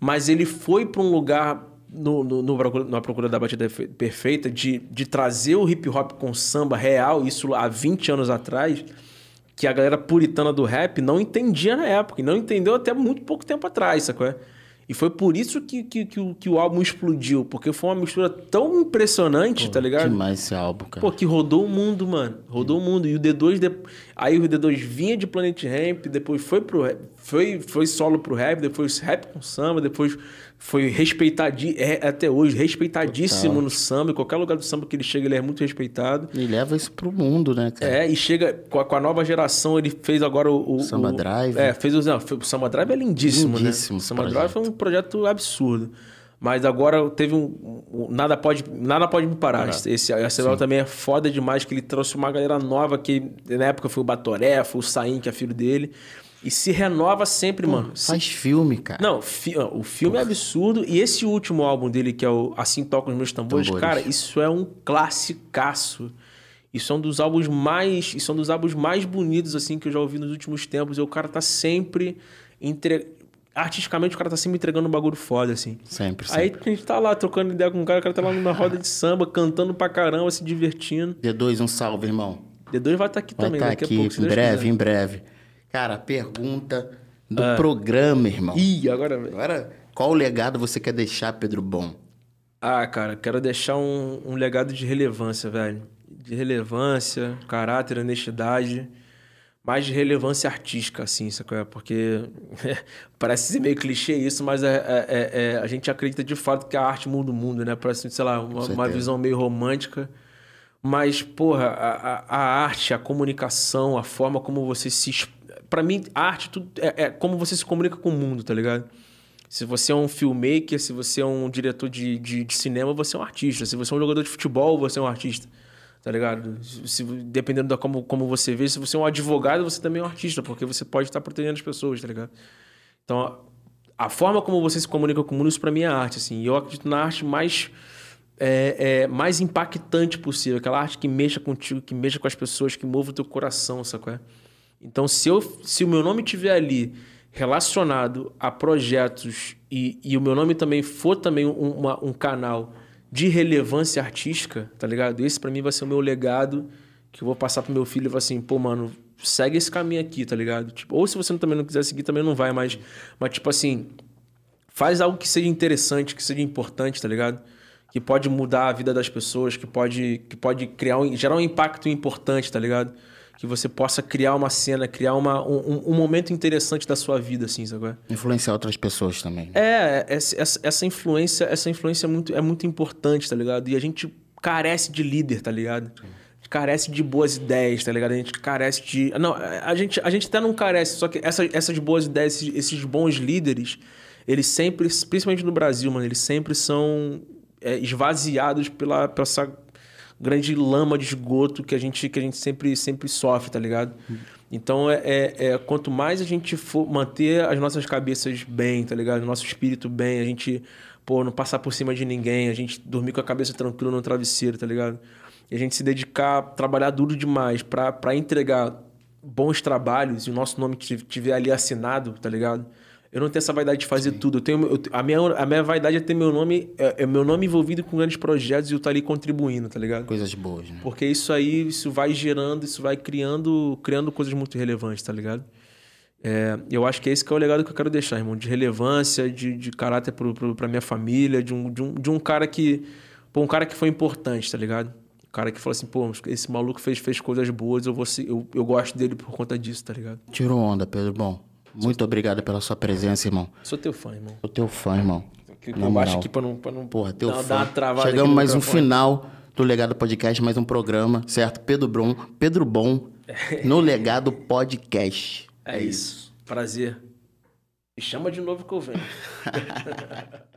B: mas ele foi para um lugar no, no, no procura, na procura da batida Fe- perfeita de, de trazer o hip hop com samba real, isso há 20 anos atrás, que a galera puritana do rap não entendia na época, e não entendeu até muito pouco tempo atrás, sacou? é? E foi por isso que, que, que, o, que o álbum explodiu, porque foi uma mistura tão impressionante, tá ligado?
A: Demais esse álbum, cara.
B: Pô, que rodou o mundo, mano. Rodou o mundo. E o D2, de- aí o D2 vinha de Planet Ramp, depois foi pro foi, foi solo pro rap, depois rap com samba, depois foi respeitadíssimo, é, até hoje, respeitadíssimo
A: Total.
B: no samba. Em qualquer lugar do samba que ele chega, ele é muito respeitado.
A: E leva isso pro mundo, né, cara?
B: É, e chega com a, com a nova geração, ele fez agora o. o
A: Samba
B: o-
A: Drive.
B: É, fez o. Não, o Samba Drive é lindíssimo,
A: Lindíssimo
B: né? O Samba
A: projeto.
B: Drive foi um projeto absurdo. Mas agora teve um. um- nada, pode, nada pode me parar. Esse, esse álbum também é foda demais, que ele trouxe uma galera nova que na época foi o Batoré, foi o Saim, que é filho dele. E se renova sempre, mano. Se-
A: Faz filme, cara.
B: não, fi- o filme é absurdo. E esse último álbum dele, que é o Assim Tocam os Meus Tambores,
A: Tambores.
B: cara, isso é um classicaço. Isso é um dos álbuns mais. Isso é um dos álbuns mais bonitos, assim, que eu já ouvi nos últimos tempos. E o cara tá sempre. Entre... Artisticamente, o cara tá sempre entregando um bagulho foda, assim.
A: Sempre, sempre.
B: Aí a gente tá lá trocando ideia com o cara, o cara tá lá na [LAUGHS] roda de samba, cantando pra caramba, se divertindo.
A: D2, um salve, irmão.
B: D2 vai estar aqui
A: Vai
B: também,
A: estar
B: daqui
A: aqui
B: a pouco, se
A: em breve,
B: quiser.
A: em breve. Cara, a pergunta do programa, irmão.
B: Ih, agora.
A: Agora, qual legado você quer deixar, Pedro Bom?
B: Ah, cara, quero deixar um, um legado de relevância, velho. De relevância, caráter, honestidade. Mais de relevância artística, assim, sacou? Porque [LAUGHS] parece ser meio clichê isso, mas é, é- é- é- a gente acredita de fato que a arte muda o mundo, né? Parece, sei lá, uma, uma visão meio romântica. Mas, porra, a, a- a arte, a comunicação, a forma como você se. es- Pra mim, arte tudo é, é como você se comunica com o mundo, tá ligado? Se você é um filmmaker, se você é um diretor de, de, de cinema, você é um artista. Se você é um jogador de futebol, você é um artista. Tá ligado? Se, dependendo da como, como você vê, se você é um advogado, você também é um artista, porque você pode estar protegendo as pessoas, tá ligado? Então, a, a forma como você se comunica com o mundo, isso pra mim é arte, assim. E eu acredito na arte mais, é, é, mais impactante possível. Aquela arte que mexa contigo, que mexa com as pessoas, que mova o teu coração, sacou? Então, se, eu, se o meu nome estiver ali relacionado a projetos e, e o meu nome também for também um, uma- um canal de relevância artística, tá ligado? Esse pra mim vai ser o meu legado que eu vou passar pro meu filho e falar assim, pô, mano, segue esse caminho aqui, tá ligado? Tipo, ou se você também não quiser seguir, também não vai, mas, mas tipo assim, faz algo que seja interessante, que seja importante, tá ligado? Que pode mudar a vida das pessoas, que pode, que pode criar um, gerar um impacto importante, tá ligado? Que você possa criar uma cena, criar uma, um, um- momento interessante da sua vida, assim, sabe?
A: Influenciar outras pessoas também. né?
B: É, essa, essa- influência, essa influência é muito, é muito importante, tá ligado? E a gente carece de líder, tá ligado? A gente carece de boas ideias, tá ligado? A gente carece de. Não, a gente, a gente até não carece, só que essa, essas boas ideias, esses, esses bons líderes, eles sempre, principalmente no Brasil, mano, eles sempre são é, esvaziados pela, pela essa grande lama de esgoto que a gente, que a gente sempre, sempre sofre, tá ligado? Então, é, é, é, quanto mais a gente for manter as nossas cabeças bem, tá ligado? Nosso espírito bem, a gente, pô, não passar por cima de ninguém, a gente dormir com a cabeça tranquila no travesseiro, tá ligado? E a gente se dedicar, trabalhar duro demais pra entregar bons trabalhos e o nosso nome estiver ali assinado, tá ligado? Eu não tenho essa vaidade de fazer Sim. tudo. Eu tenho, eu, a, minha, a minha vaidade é ter meu nome, é, é, meu nome envolvido com grandes projetos e eu estar ali contribuindo, tá ligado?
A: Coisas boas, né?
B: Porque isso aí, isso vai gerando, isso vai criando, criando coisas muito relevantes, tá ligado? É, eu acho que é esse que é o legado que eu quero deixar, irmão. De relevância, de, de caráter pro, pro, pra minha família, de um, de, um, de um cara que. Pô, um cara que foi importante, tá ligado? Um cara que falou assim, pô, esse maluco fez, fez coisas boas, eu, vou, eu, eu gosto dele por conta disso, tá ligado?
A: Tirou onda, Pedro. Bom, muito obrigado pela sua presença, irmão.
B: Sou teu fã, irmão.
A: Sou teu fã, irmão.
B: Que, Na baixo aqui pra não, pra não
A: Porra, teu dar, fã. Uma travada Chegamos mais um final do Legado Podcast, mais um programa, certo? Pedro Brom, Pedro Bom, no Legado Podcast.
B: É, é isso. isso. Prazer. Me chama de novo que eu venho. [LAUGHS]